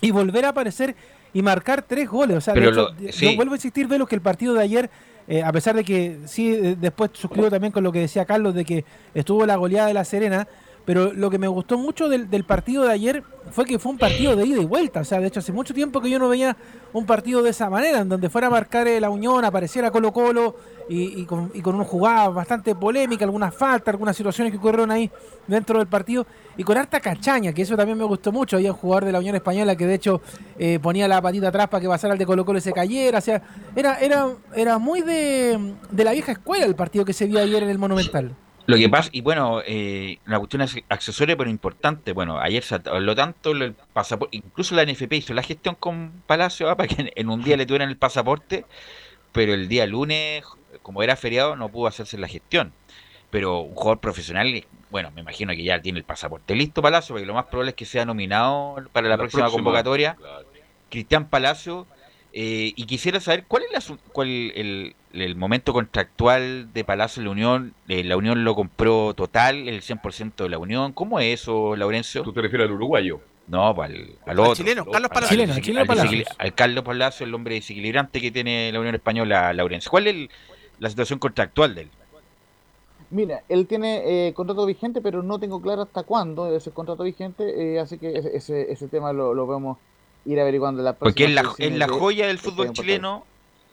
y volver a aparecer y marcar tres goles. O sea, Pero hecho, lo- de- sí. yo vuelvo a insistir, Velo, que el partido de ayer, eh, a pesar de que sí, eh, después suscribo también con lo que decía Carlos, de que estuvo la goleada de La Serena, Pero lo que me gustó mucho del, del partido de ayer fue que fue un partido de ida y vuelta. O sea, de hecho, hace mucho tiempo que yo no veía un partido de esa manera, en donde fuera a marcar eh, la Unión, apareciera Colo Colo y, con, y con jugada bastante polémica, algunas faltas, algunas situaciones que ocurrieron ahí dentro del partido, y con harta cachaña, que eso también me gustó mucho. Había un jugador de la Unión Española que de hecho eh, ponía la patita atrás para que pasara el de Colo Colo y se cayera. O sea, era, era, era muy de, de la vieja escuela el partido que se vio ayer en el Monumental. Lo que pasa, y bueno, eh, una cuestión es accesoria pero importante, bueno, ayer se habló tanto el pasaporte, incluso la NFP hizo la gestión con Palacio ah, <laughs> para que en, en un día le tuvieran el pasaporte, pero el día lunes, como era feriado, no pudo hacerse la gestión. Pero un jugador profesional, bueno, me imagino que ya tiene el pasaporte listo Palacio, porque lo más probable es que sea nominado para la, La próxima, próxima, convocatoria. claro. Cristian Palacio, eh, y quisiera saber cuál es la cuál el, el momento contractual de Palacio en la Unión. Eh, ¿La Unión lo compró total, el 100% de la Unión? ¿Cómo es eso, Laurencio? ¿Tú te refieres al uruguayo? No, pues al, al Al otro. chileno, Carlos Al- Chileno, desequil- chileno al Carlos Palacio, el hombre desequilibrante que tiene la Unión Española, Laurencio. ¿Cuál es el- la situación contractual de él? Mira, él tiene eh, contrato vigente, pero no tengo claro hasta cuándo es el contrato vigente, eh, así que ese, ese, ese tema lo, lo vamos a ir averiguando en la Porque es la, es la joya del Estadio fútbol chileno,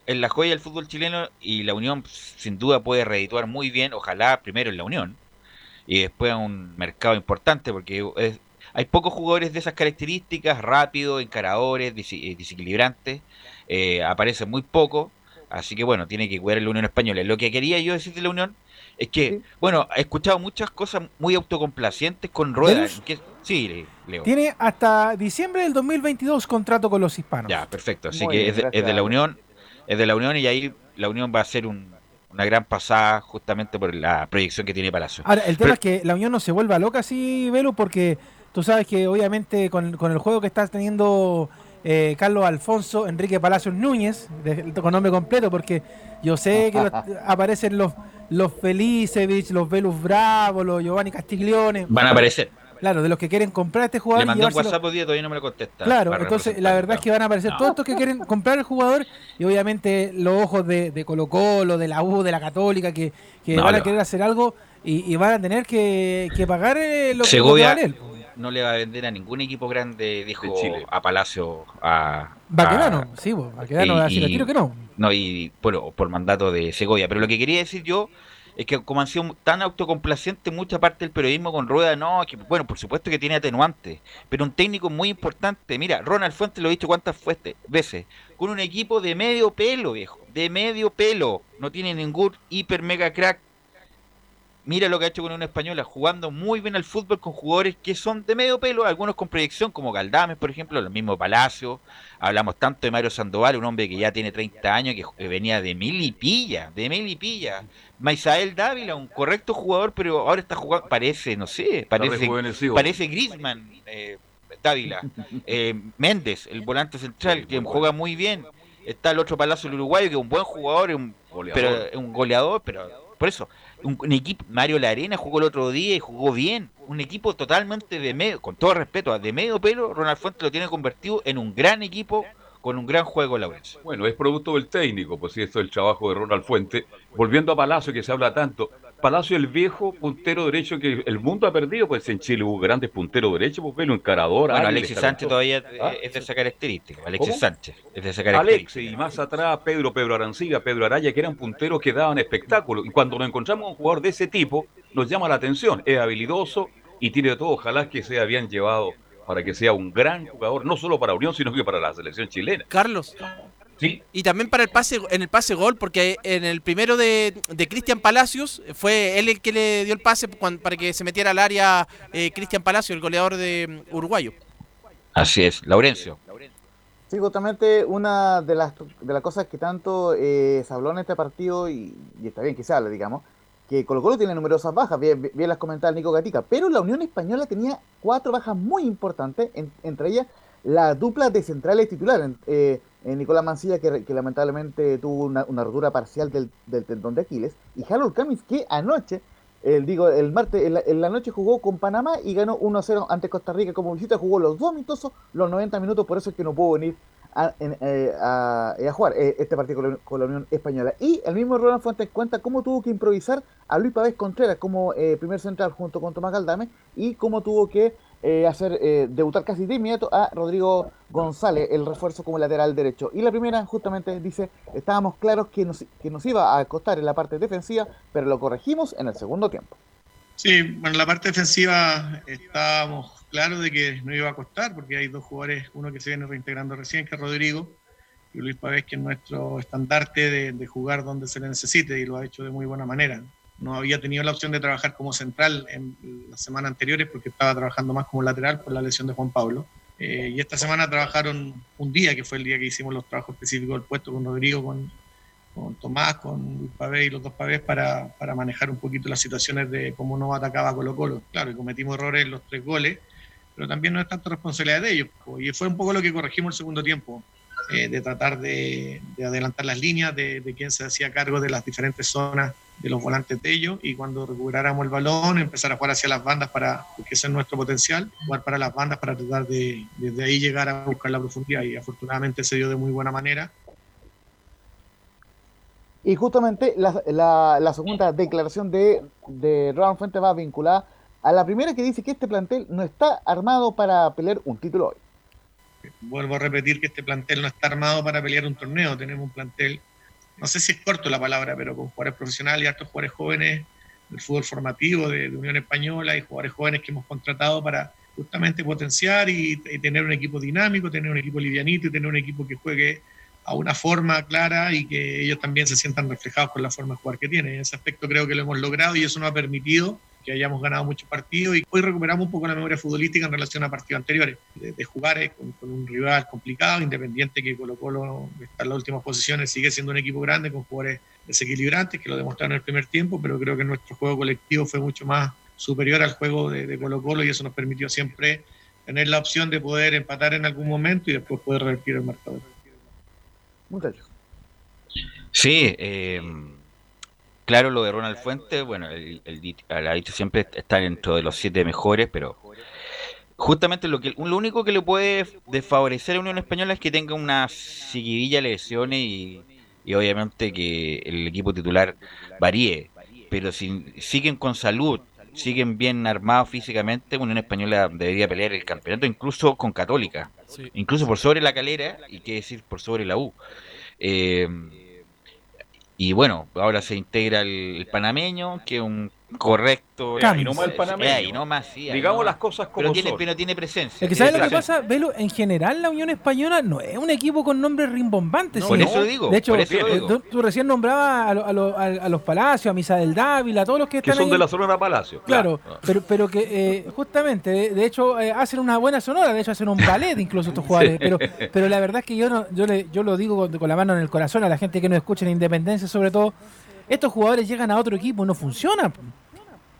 es la joya del fútbol chileno y la Unión pues, sin duda puede redituar muy bien, ojalá primero en la Unión y después a un mercado importante porque es- hay pocos jugadores de esas características, rápidos, encaradores, eh, desequilibrantes, eh, aparecen muy pocos, así que bueno, tiene que cuidar la Unión Española. Lo que quería yo decir de la Unión es que, bueno, he escuchado muchas cosas muy autocomplacientes con ruedas. Que- Sí, Leo. Tiene hasta diciembre del 2022 contrato con los hispanos. Ya, perfecto. Así Muy que bien, es, de, gracias. es de la Unión, es de la Unión y ahí la Unión va a hacer un- una gran pasada justamente por la proyección que tiene Palacio. Ahora, el tema Pero- es que la Unión no se vuelva loca así, Velo, porque tú sabes que obviamente con, con el juego que está teniendo eh, Carlos Alfonso Enrique Palacios Núñez, de- con nombre completo, porque yo sé que los- <laughs> aparecen los los Felicevich, los Velus Bravo, los Giovanni Castiglione. Van a aparecer. Claro, de los que quieren comprar este jugador. Le y mandé un WhatsApp hoy día, todavía no me lo contesta. Claro, entonces la verdad es que van a aparecer todos estos que quieren comprar el jugador y obviamente los ojos de, de Colo Colo, de la U, de la Católica, que, que No, van a querer hacer algo y, y van a tener que, que pagar eh, lo que Segovia que vale él. no le va a vender a ningún equipo grande, dijo De Chile. a Palacio. A, Baquedano, a- sí, Baquedano y- va a decir y- que no. No, y bueno, por mandato de Segovia. Pero lo que quería decir yo es que como han sido tan autocomplacientes mucha parte del periodismo con rueda, no, que bueno, por supuesto que tiene atenuantes, pero un técnico muy importante, mira, Ronald Fuentes lo he dicho cuántas veces, con un equipo de medio pelo, viejo, de medio pelo, no tiene ningún hiper mega crack. Mira lo que ha hecho con una española, jugando muy bien al fútbol con jugadores que son de medio pelo, algunos con proyección, como Galdames, por ejemplo, el mismo Palacio. Hablamos tanto de Mario Sandoval, un hombre que ya tiene 30 años, que venía de Milipilla, de Milipilla. Maisael Dávila, un correcto jugador, pero ahora está jugando, parece, no sé, parece, parece Griezmann, eh, Dávila. Eh, Méndez, el volante central, que juega muy bien. Está el otro Palacio, el uruguayo, que es un buen jugador, un, pero un goleador, pero por eso, un, un equipo, Mario Larena jugó el otro día y jugó bien. Un equipo totalmente de medio, con todo respeto, de medio pelo, Ronald Fuentes lo tiene convertido en un gran equipo con un gran juego, Laurencio. Bueno, es producto del técnico, pues sí, esto es el trabajo de Ronald Fuente. Volviendo a Palacio, que se habla tanto. Palacio, el viejo puntero derecho que el mundo ha perdido, pues en Chile hubo grandes punteros derechos, pues velo, encarador. Bueno, Alexis Sánchez todavía ¿Ah? es de esa característica. Alexis ¿Cómo? Sánchez es de esa característica. Alexis, y más atrás Pedro, Pedro Arancibia, Pedro Araya, que eran punteros que daban espectáculo. Y cuando nos encontramos a un jugador de ese tipo, nos llama la atención. Es habilidoso y tiene de todo. Ojalá que sea bien llevado para que sea un gran jugador, no solo para Unión, sino que para la selección chilena. Carlos. Sí. Y también para el pase, en el pase gol, porque en el primero de, de Cristian Palacios fue él el que le dio el pase para que se metiera al área eh, Cristian Palacios, el goleador de mm, uruguayo. Así es, Laurencio. Sí, justamente una de las, de las cosas que tanto eh, se habló en este partido, y, y está bien que se hable, digamos, que Colo Colo tiene numerosas bajas, bien, bien las comentaba el Nico Gatica, pero la Unión Española tenía cuatro bajas muy importantes, en- entre ellas la dupla de centrales titulares, eh, eh, Nicolás Mancilla, que, lamentablemente tuvo una, rotura parcial del, tendón de Aquiles, y Harold Camis, que anoche, el, digo, el martes, en la, noche jugó con Panamá y ganó 1-0 ante Costa Rica como visita, jugó los dos amistosos, los 90 minutos, por eso es que no pudo venir a, eh, eh, jugar eh, este partido con la, Unión Española. Y el mismo Ronald Fuentes cuenta cómo tuvo que improvisar a Luis Pavés Contreras como primer central junto con Tomás Galdame y cómo tuvo que eh, hacer eh, debutar casi de inmediato a Rodrigo González, el refuerzo como lateral derecho. Y la primera, justamente, dice, estábamos claros que nos, que nos iba a costar en la parte defensiva, pero lo corregimos en el segundo tiempo. Sí, bueno, en la parte defensiva estábamos claros de que no iba a costar, porque hay dos jugadores, uno que se viene reintegrando recién, que es Rodrigo, y Luis Pavés, que es nuestro estandarte de, de jugar donde se le necesite, y lo ha hecho de muy buena manera. No había tenido la opción de trabajar como central en las semanas anteriores, porque estaba trabajando más como lateral por la lesión de Juan Pablo. Eh, y esta semana trabajaron un día, que fue el día que hicimos los trabajos específicos del puesto con Rodrigo, con, con Tomás, con Luis Pavé y los dos Pavés para, para manejar un poquito las situaciones de cómo nos atacaba Colo Colo. Claro, y cometimos errores en los tres goles, pero también no es tanto responsabilidad de ellos. Y fue un poco lo que corregimos el segundo tiempo, eh, de tratar de, de adelantar las líneas, de, de quién se hacía cargo de las diferentes zonas de los volantes de ellos, y cuando recuperáramos el balón, empezar a jugar hacia las bandas, para, porque ese es nuestro potencial, jugar para las bandas para tratar de desde ahí llegar a buscar la profundidad, y afortunadamente se dio de muy buena manera. Y justamente la, la- segunda declaración de, de Ronald Fuentes va vinculada a la primera que dice que este plantel no está armado para pelear un título hoy. Vuelvo a repetir que este plantel no está armado para pelear un torneo. Tenemos un plantel, no sé si es corto la palabra, pero con jugadores profesionales y hartos jugadores jóvenes del fútbol formativo de, Unión Española y jugadores jóvenes que hemos contratado para justamente potenciar y, y tener un equipo dinámico, tener un equipo livianito y tener un equipo que juegue a una forma clara y que ellos también se sientan reflejados con la forma de jugar que tienen. En ese aspecto creo que lo hemos logrado y eso nos ha permitido que hayamos ganado muchos partidos y hoy recuperamos un poco la memoria futbolística en relación a partidos anteriores, de, de jugar eh, con, con un rival complicado, independiente que Colo Colo está en las últimas posiciones, sigue siendo un equipo grande con jugadores desequilibrantes que lo demostraron en el primer tiempo, pero creo que nuestro juego colectivo fue mucho más superior al juego de, de Colo Colo y eso nos permitió siempre tener la opción de poder empatar en algún momento y después poder revertir el marcador. Muchachos. Sí, eh, claro, lo de Ronald Fuentes, bueno, el, ha dicho siempre está dentro de los siete mejores, pero justamente lo que lo único que le puede desfavorecer a Unión Española es que tenga una seguidilla de lesiones y, y obviamente que el equipo titular varíe, pero si siguen con salud, siguen bien armados físicamente, Unión Española debería pelear el campeonato incluso con Católica, Sí. incluso por sobre la calera y qué decir por sobre la U. Eh, y bueno, ahora se integra el, panameño, que es un correcto. Nomás el panameño. Nomás, sí, ahí Digamos las cosas como pero tiene, son. pero tiene presencia. Es que ¿sabes lo que pasa, Velo? En general la Unión Española no es un equipo con nombres rimbombantes. No, sí. por eso digo, De hecho, por eso eh, digo. tú, tú recién nombrabas a, lo- a lo- a- a los Palacios, a Misa del Dávila, a todos los que Que están son ahí. de la Sonora Palacio. Claro, pero, pero que eh, justamente, de, de hecho, eh, hacen una buena sonora, de hecho hacen un ballet incluso estos <laughs> jugadores, Sí. pero, pero la verdad es que yo no, yo, le, yo lo digo con, con la mano en el corazón a la gente que nos escucha en Independencia sobre todo, estos jugadores llegan a otro equipo y no funcionan.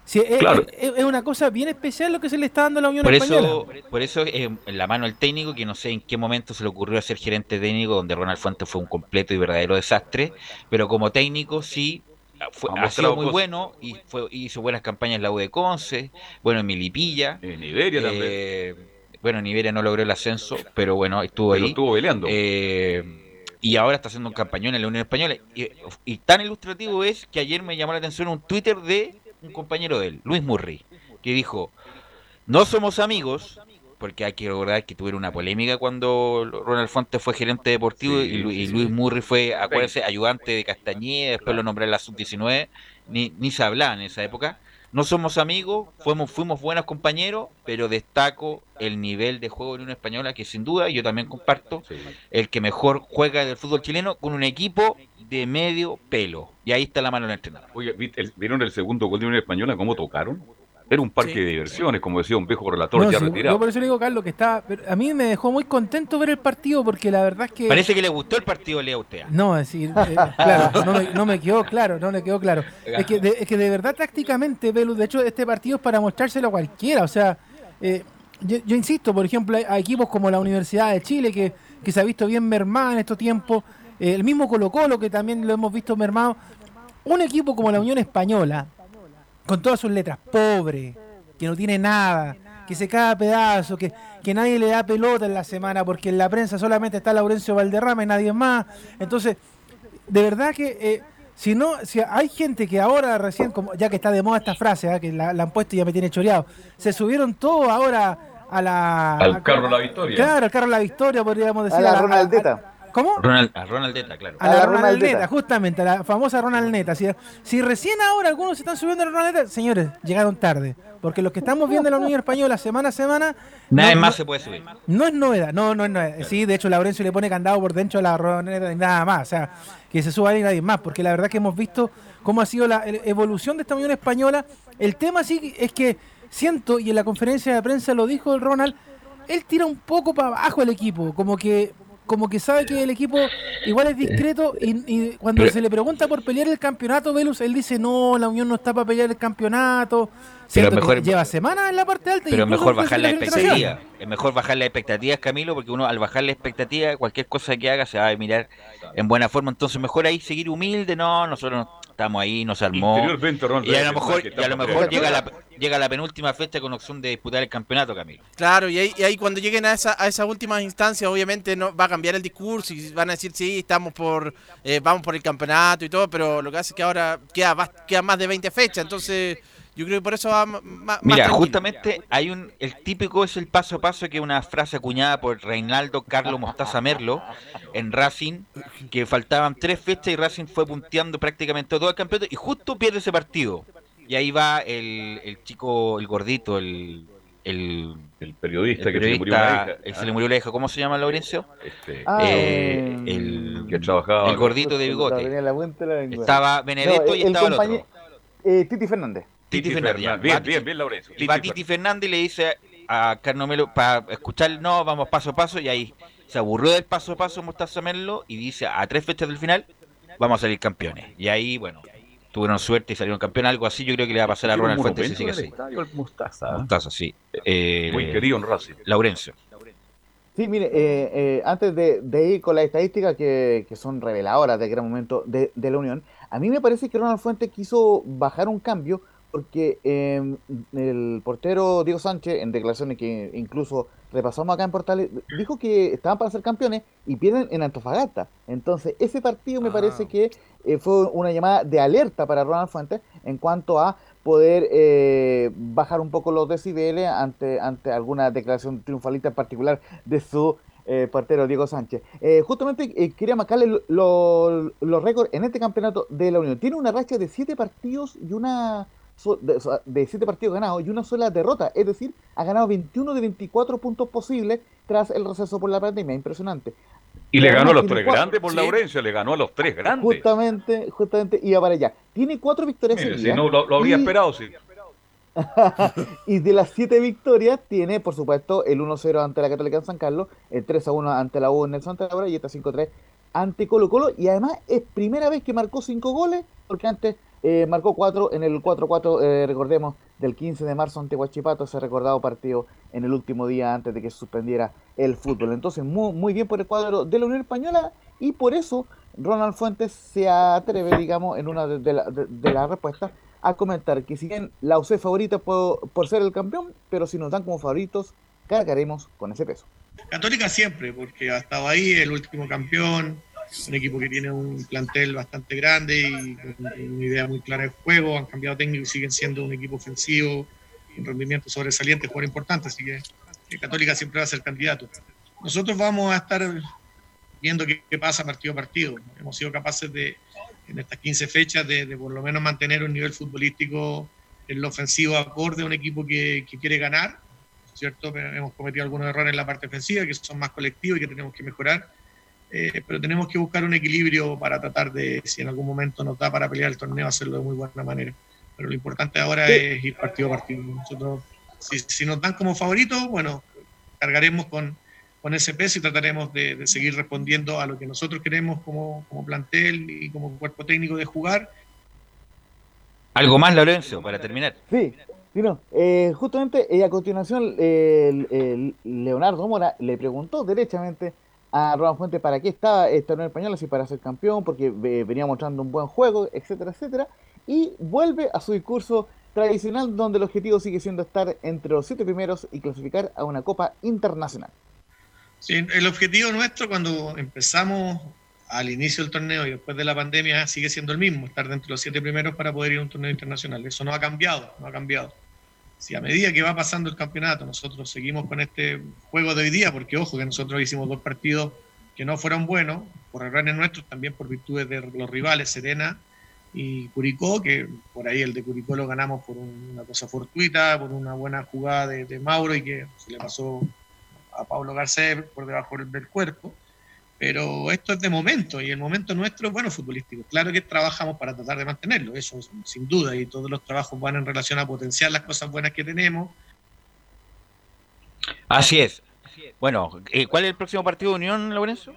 Sí, es, Claro. es- es una cosa bien especial lo que se le está dando a la Unión Por Española. eso, por eso es en la mano del técnico, que no sé en qué momento se le ocurrió ser gerente técnico, donde Ronald Fuentes fue un completo y verdadero desastre, pero como técnico sí fue- Ha sido muy cosas. bueno y fue, hizo buenas campañas en la U de Conce, bueno en Milipilla. En Iberia también. eh, Bueno, en Iberia no logró el ascenso, pero bueno, estuvo Pero ahí. estuvo peleando. Eh, y ahora está haciendo un campañón en la Unión Española. Y, y tan ilustrativo es que ayer me llamó la atención un Twitter de un compañero de él, Luis Murray, que dijo, no somos amigos, porque hay que recordar que tuvieron una polémica cuando Ronald Fuentes fue gerente deportivo Sí, y, Lu- y sí, Luis sí. Murray fue, acuérdense, ayudante de Castañeda, después lo nombré en la sub-19, ni, ni se hablaba en esa época. No somos amigos, fuimos, fuimos buenos compañeros, pero destaco el nivel de juego de Unión Española, que sin duda yo también comparto, el que mejor juega del fútbol chileno con un equipo de medio pelo. Y ahí está la mano del entrenador. Oye, ¿viste el- ¿vieron el segundo gol de Unión Española? ¿Cómo tocaron? Era un parque de diversiones, como decía un viejo relator No, ya sí, retirado. yo por eso le digo, Carlos, que está. a mí me dejó muy contento ver el partido porque la verdad es que. Parece que le gustó el partido de Leo Ustea. No, es decir, eh, claro, no me, no me quedó claro, no me quedó claro. Es que de, es que de verdad tácticamente, Velu, de hecho este partido es para mostrárselo a cualquiera, o sea, eh, yo, yo insisto, por ejemplo, hay, hay equipos como la Universidad de Chile que, que se ha visto bien mermada en estos tiempos, eh, el mismo Colo Colo que también lo hemos visto mermado, un equipo como la Unión Española, con todas sus letras, pobre, que no tiene nada, que se cae a pedazos, que, que nadie le da pelota en la semana, porque en la prensa solamente está Laurencio Valderrama y nadie más. Entonces, de verdad que eh, si no, si hay gente que ahora recién, como ya que está de moda esta frase, ¿ah? que la, la han puesto y ya me tiene choreado, se subieron todos ahora a la... Al a- carro la victoria. Claro, al carro la victoria, podríamos decir. A la a- a- Ronaldeta. ¿Cómo? Ronald, a Ronaldeta, claro. A la, A la Ronald Ronaldeta. Neta, justamente, a la famosa Ronald Neta. Si, si recién ahora algunos se están subiendo a la Ronald Neta, señores, llegaron tarde. Porque los que estamos viendo la Unión Española semana a semana. Nada no- más no- se puede subir. No es novedad, no, no es novedad. Sí, de hecho, Laurencio le pone candado por dentro a la Ronald Neta y nada más. O sea, que se suba ahí nadie más. Porque la verdad que hemos visto cómo ha sido la evolución de esta Unión Española. El tema sí es que siento, y en la conferencia de prensa lo dijo el Ronald, él tira un poco para abajo el equipo. Como que como que sabe que el equipo igual es discreto y, y cuando Pero- se le pregunta por pelear el campeonato, Velus, él dice, no, la Unión no está para pelear el campeonato. Pero mejor- lleva semanas en la parte alta. y Pero incluso mejor bajar la expectativa. Es mejor bajar las expectativas, Camilo, porque uno al bajar la expectativa, cualquier cosa que haga se va a mirar en buena forma. Entonces, mejor ahí seguir humilde. No, nosotros no- estamos ahí, nos armó. Y a lo mejor, y a lo llega, la, llega la penúltima fecha con opción de disputar el campeonato, Camilo. Claro, y ahí, y ahí cuando lleguen a, esa, a esas últimas instancias, obviamente no va a cambiar el discurso y van a decir, sí, estamos por, eh, vamos por el campeonato y todo, pero lo que hace es que ahora queda, va- queda más de 20 fechas, entonces yo creo que por eso va más Mira, tranquilo. justamente hay un. El típico es el paso a paso, que es una frase acuñada por Reinaldo Carlos Mostaza Merlo en Racing, que faltaban tres fechas y Racing fue punteando prácticamente todo el campeonato y justo pierde ese partido. Y ahí va el, el chico, el gordito, el. El, el periodista el que se le murió la hija. se le murió la hija. ¿Cómo se llama, Laurencio? Este, Ah, Eh, eh, el, que trabajaba. el gordito de bigote. la la. Estaba Benedetto y estaba el otro. eh, Titi Fernández. Titi Fernández. Bien, bien, bien, Laurencio. Y va Titi Fernández y le dice a Carnomelo para escuchar, no, vamos paso a paso, y ahí se aburrió del paso a paso Mostaza Merlo y dice, a tres fechas del final, vamos a salir campeones. Y ahí, bueno, tuvieron suerte y salieron campeones, algo así yo creo que le va a pasar a Ronald Fuentes si sigue así. Mostaza, ¿eh? Mostaza, sí. Eh, Muy querido en Racing. Laurencio. Sí, mire, eh, eh, antes de, de ir con las estadísticas que, que son reveladoras del gran momento de, de la Unión, a mí me parece que Ronald Fuentes quiso bajar un cambio porque eh, el portero Diego Sánchez, en declaraciones que incluso repasamos acá en Portales, dijo que estaban para ser campeones y pierden en Antofagasta. Entonces, ese partido me parece que eh, fue una llamada de alerta para Ronald Fuentes en cuanto a poder eh, bajar un poco los decibeles ante, ante alguna declaración triunfalista en particular de su eh, portero Diego Sánchez. Eh, justamente eh, quería marcarle lo- lo- los récords en este campeonato de la Unión. Tiene una racha de siete partidos y una de, de siete partidos ganados y una sola derrota. Es decir, ha ganado 21 de 24 puntos posibles tras el receso por la pandemia. Impresionante. Y le ganó a los tres cuatro- grandes por Sí. Laurencio, le ganó a los tres grandes. Justamente, justamente iba para allá. Tiene cuatro victorias Mire, si no, lo, lo habría y- esperado, sí. <laughs> y de las siete victorias, tiene, por supuesto, el 1-0 ante la Católica en San Carlos, el 3-1 ante la U en el Santa Laura y esta 5-3 ante Colo Colo. Y además es primera vez que marcó cinco goles, porque antes eh, marcó cuatro en el 4-4, eh, recordemos, del 15 de marzo ante Huachipato, ese recordado partido en el último día antes de que se suspendiera el fútbol. Entonces, muy, muy bien por el cuadro de la Unión Española y por eso Ronald Fuentes se atreve, digamos, en una de, de la- de- de las respuestas a comentar que si bien la UC favorita por, por ser el campeón, pero si nos dan como favoritos, cargaremos con ese peso. Católica siempre, porque ha estado ahí, el último campeón, un equipo que tiene un plantel bastante grande y una idea muy clara de juego, han cambiado técnico y siguen siendo un equipo ofensivo, un rendimiento sobresaliente, jugador importante, así que, Católica siempre va a ser candidato. Nosotros vamos a estar viendo qué, pasa partido a partido. Hemos sido capaces de, en estas 15 fechas, de, por lo menos mantener un nivel futbolístico en lo ofensivo acorde a un equipo que quiere ganar, ¿cierto? Hemos cometido algunos errores en la parte ofensiva que son más colectivos y que tenemos que mejorar, eh, pero tenemos que buscar un equilibrio para tratar de, si en algún momento nos da para pelear el torneo, hacerlo de muy buena manera. Pero lo importante ahora es ir partido a partido. Nosotros, si, si nos dan como favoritos, bueno, cargaremos con, con ese peso y trataremos de, de seguir respondiendo a lo que nosotros queremos como, como plantel y como cuerpo técnico de jugar Algo más, Laurencio, para terminar. Sí, Eh, justamente eh, a continuación el- el Leonardo Mora le preguntó derechamente a Ronald Fuentes para qué estaba esta Unión Española, si para ser campeón, porque venía mostrando un buen juego, etcétera, etcétera, y vuelve a su discurso tradicional donde el objetivo sigue siendo estar entre los siete primeros y clasificar a una Copa Internacional. Sí, el objetivo nuestro cuando empezamos al inicio del torneo y después de la pandemia sigue siendo el mismo, estar dentro de los siete primeros para poder ir a un torneo internacional. Eso no ha cambiado, no ha cambiado. Si a medida que va pasando el campeonato nosotros seguimos con este juego de hoy día, porque ojo que nosotros hicimos dos partidos que no fueron buenos, por errores nuestros, también por virtudes de los rivales, Serena y Curicó, que por ahí el de Curicó lo ganamos por una cosa fortuita, por una buena jugada de, Mauro y que se le pasó a Pablo Garcés por debajo del cuerpo. Pero esto es de momento y el momento nuestro es bueno futbolístico. Claro que trabajamos para tratar de mantenerlo, eso sin duda, y todos los trabajos van en relación a potenciar las cosas buenas que tenemos. Así es. Bueno, eh, ¿cuál es el próximo partido de Unión, Lorenzo?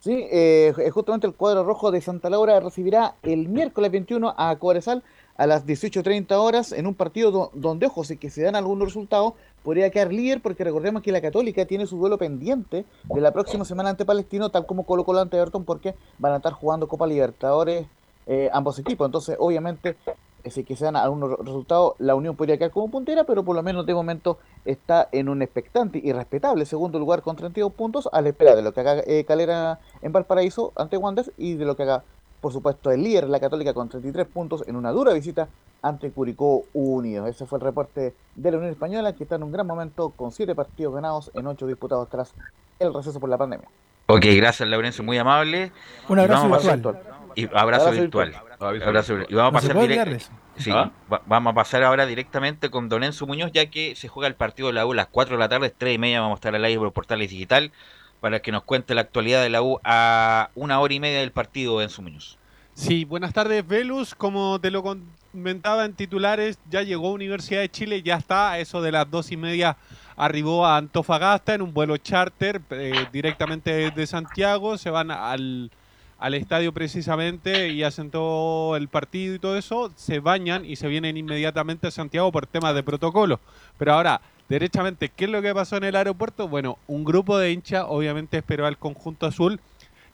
Sí, eh, justamente el cuadro rojo de Santa Laura recibirá el miércoles 21 a Cobresal a las 18.30 horas en un partido do- donde, ojo, si que se dan algunos resultados, podría quedar líder porque recordemos que la Católica tiene su duelo pendiente de la próxima semana ante Palestino, tal como Colo Colo ante Everton, porque van a estar jugando Copa Libertadores eh, ambos equipos. Entonces, obviamente, eh, si que se dan algunos re- resultados, la Unión podría quedar como puntera, pero por lo menos de momento está en un expectante y respetable segundo lugar con 32 puntos a la espera de lo que haga eh, Calera en Valparaíso ante Wanderers y de lo que haga, por supuesto, el líder, la Católica, con 33 puntos en una dura visita ante Curicó Unido. Ese fue el reporte de la Unión Española, que está en un gran momento con 7 partidos ganados en 8 disputados tras el receso por la pandemia. Ok, gracias, Lorenzo, muy amable. Un abrazo virtual. Y abrazo, Abrazo virtual. virtual. Abrazo virtual. Y vamos a No se pasar puede direct- olvidarles. Sí, ¿Ah? va- vamos a pasar ahora directamente con Don Enzo Muñoz, ya que se juega el partido de la U a las 4 de la tarde, 3 y media vamos a estar al aire por Portales Digital para que nos cuente la actualidad de la U a una hora y media del partido, Enzo Muñoz. Sí, buenas tardes, Velus. Como te lo comentaba en titulares, ya llegó Universidad de Chile, ya está, a eso de las dos y media arribó a Antofagasta en un vuelo charter eh, directamente desde Santiago, se van al, al estadio precisamente y hacen todo el partido y todo eso, se bañan y se vienen inmediatamente a Santiago por temas de protocolo. Pero ahora, derechamente, ¿qué es lo que pasó en el aeropuerto? Bueno, un grupo de hinchas obviamente esperó al conjunto azul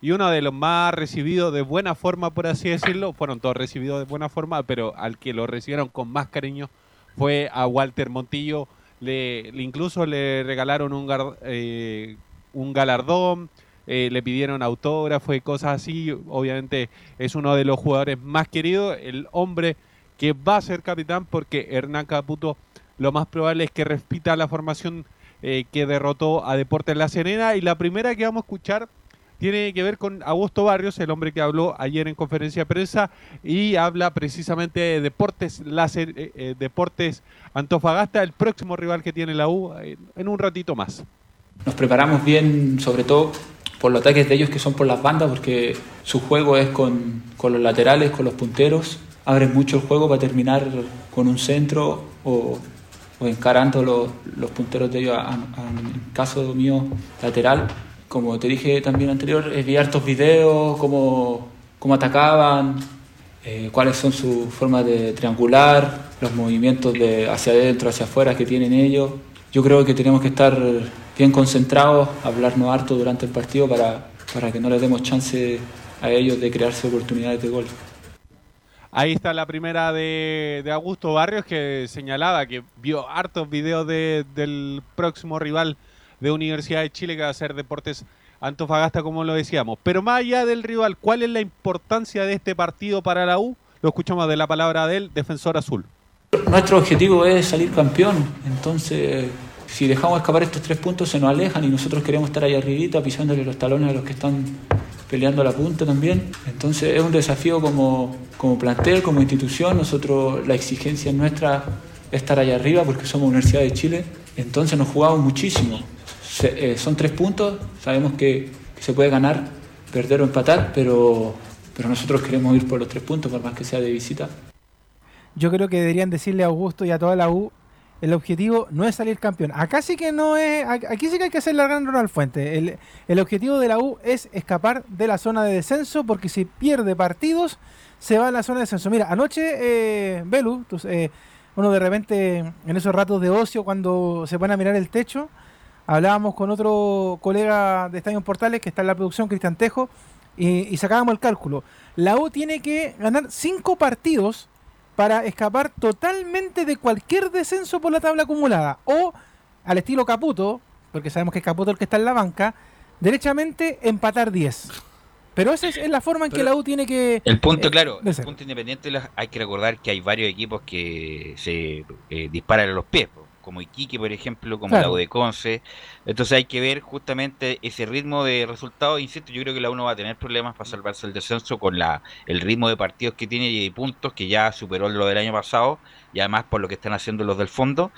y uno de los más recibidos de buena forma, por así decirlo, fueron todos recibidos de buena forma, pero al que lo recibieron con más cariño fue a Walter Montillo. Le, incluso le regalaron un, eh, un galardón, eh, le pidieron autógrafo y cosas así. Obviamente es uno de los jugadores más queridos, el hombre que va a ser capitán porque Hernán Caputo lo más probable es que repita la formación eh, que derrotó a Deportes La Serena. Y la primera que vamos a escuchar tiene que ver con Augusto Barrios, el hombre que habló ayer en conferencia de prensa y habla precisamente de Deportes, La Ser- eh, eh, Deportes Antofagasta, el próximo rival que tiene la U eh, en un ratito más. Nos preparamos bien, sobre todo por los ataques de ellos que son por las bandas, porque su juego es con, con los laterales, con los punteros. Abren mucho el juego para terminar con un centro o, o encarando los, los punteros de ellos, a- a- en caso mío, lateral. Como te dije también anterior, eh, vi hartos videos, cómo, cómo atacaban, eh, cuáles son sus formas de triangular, los movimientos de hacia adentro, hacia afuera que tienen ellos. Yo creo que tenemos que estar bien concentrados, hablarnos harto durante el partido para, para que no les demos chance a ellos de crearse oportunidades de gol. Ahí está la primera de, Augusto Barrios que señalaba que vio hartos videos de- del próximo rival de Universidad de Chile que va a ser Deportes Antofagasta, como lo decíamos. Pero más allá del rival, ¿cuál es la importancia de este partido para la U? Lo escuchamos de la palabra del defensor azul. Nuestro objetivo es salir campeón, entonces si dejamos escapar estos tres puntos se nos alejan y nosotros queremos estar ahí arribita pisándole los talones a los que están peleando la punta también. Entonces es un desafío como, como plantel, como institución, nosotros la exigencia nuestra es estar allá arriba porque somos Universidad de Chile, entonces nos jugamos muchísimo. Eh, son tres puntos, sabemos que, que se puede ganar, perder o empatar, pero, pero nosotros queremos ir por los tres puntos, por más que sea de visita. Yo creo que deberían decirle a Augusto y a toda la U, el objetivo no es salir campeón. Acá sí que no es, aquí sí que hay que hacer la gran Ronald Fuente. El, objetivo de la U es escapar de la zona de descenso, porque si pierde partidos, se va a la zona de descenso. Mira, anoche, eh, Belu, eh, uno de repente en esos ratos de ocio, cuando se pone a mirar el techo, hablábamos con otro colega de Estadio Portales que está en la producción, Cristian Tejo, y sacábamos el cálculo. La U tiene que ganar cinco partidos para escapar totalmente de cualquier descenso por la tabla acumulada. O, al estilo Caputo, porque sabemos que es Caputo el que está en la banca, derechamente empatar 10. Pero esa es, es la forma en que la U tiene que... El punto, eh, claro, el punto independiente, hay que recordar que hay varios equipos que se eh, disparan a los pies, como Iquique, por ejemplo, como Claro. la U de Conce. Entonces hay que ver justamente ese ritmo de resultados. Insisto, yo creo que la U no va a tener problemas para salvarse el descenso con la el ritmo de partidos que tiene y de puntos que ya superó lo del año pasado y además por lo que están haciendo los del fondo.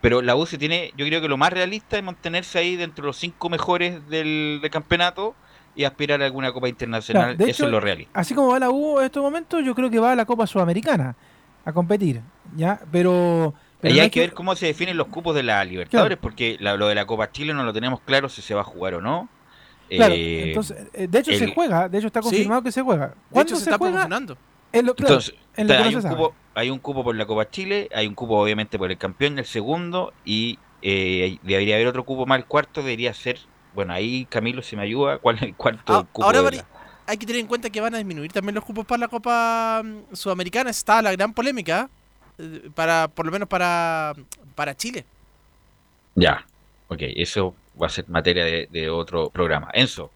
Pero la U se tiene, yo creo que lo más realista es mantenerse ahí dentro de los cinco mejores del, del campeonato y aspirar a alguna Copa Internacional. Claro, Eso es lo realista. Así como va la U en estos momentos, yo creo que va a la Copa Sudamericana a competir. ¿ya? Pero... pero Ahí no hay que ver cómo se definen los cupos de la Libertadores, porque la- lo de la Copa Chile no lo tenemos claro si se va a jugar o no. Claro, Eh, entonces, eh, de hecho se juega, de hecho está Sí. confirmado que se juega. De ¿Cuándo hecho, se se, está juega? promocionando. En lo, claro, Entonces, en lo que no hay, se un cupo, hay un cupo por la Copa Chile, hay un cupo obviamente por el campeón, el segundo, y eh, debería haber otro cupo más, el cuarto debería ser, bueno, ahí Camilo, si me ayuda, ¿cuál es el cuarto Ah, cupo? ahora de la- hay que tener en cuenta que van a disminuir también los cupos para la Copa mm, Sudamericana. Está la gran polémica, eh, para por lo menos para, para Chile. Ya, ok, eso va a ser materia de, de otro programa. Enzo,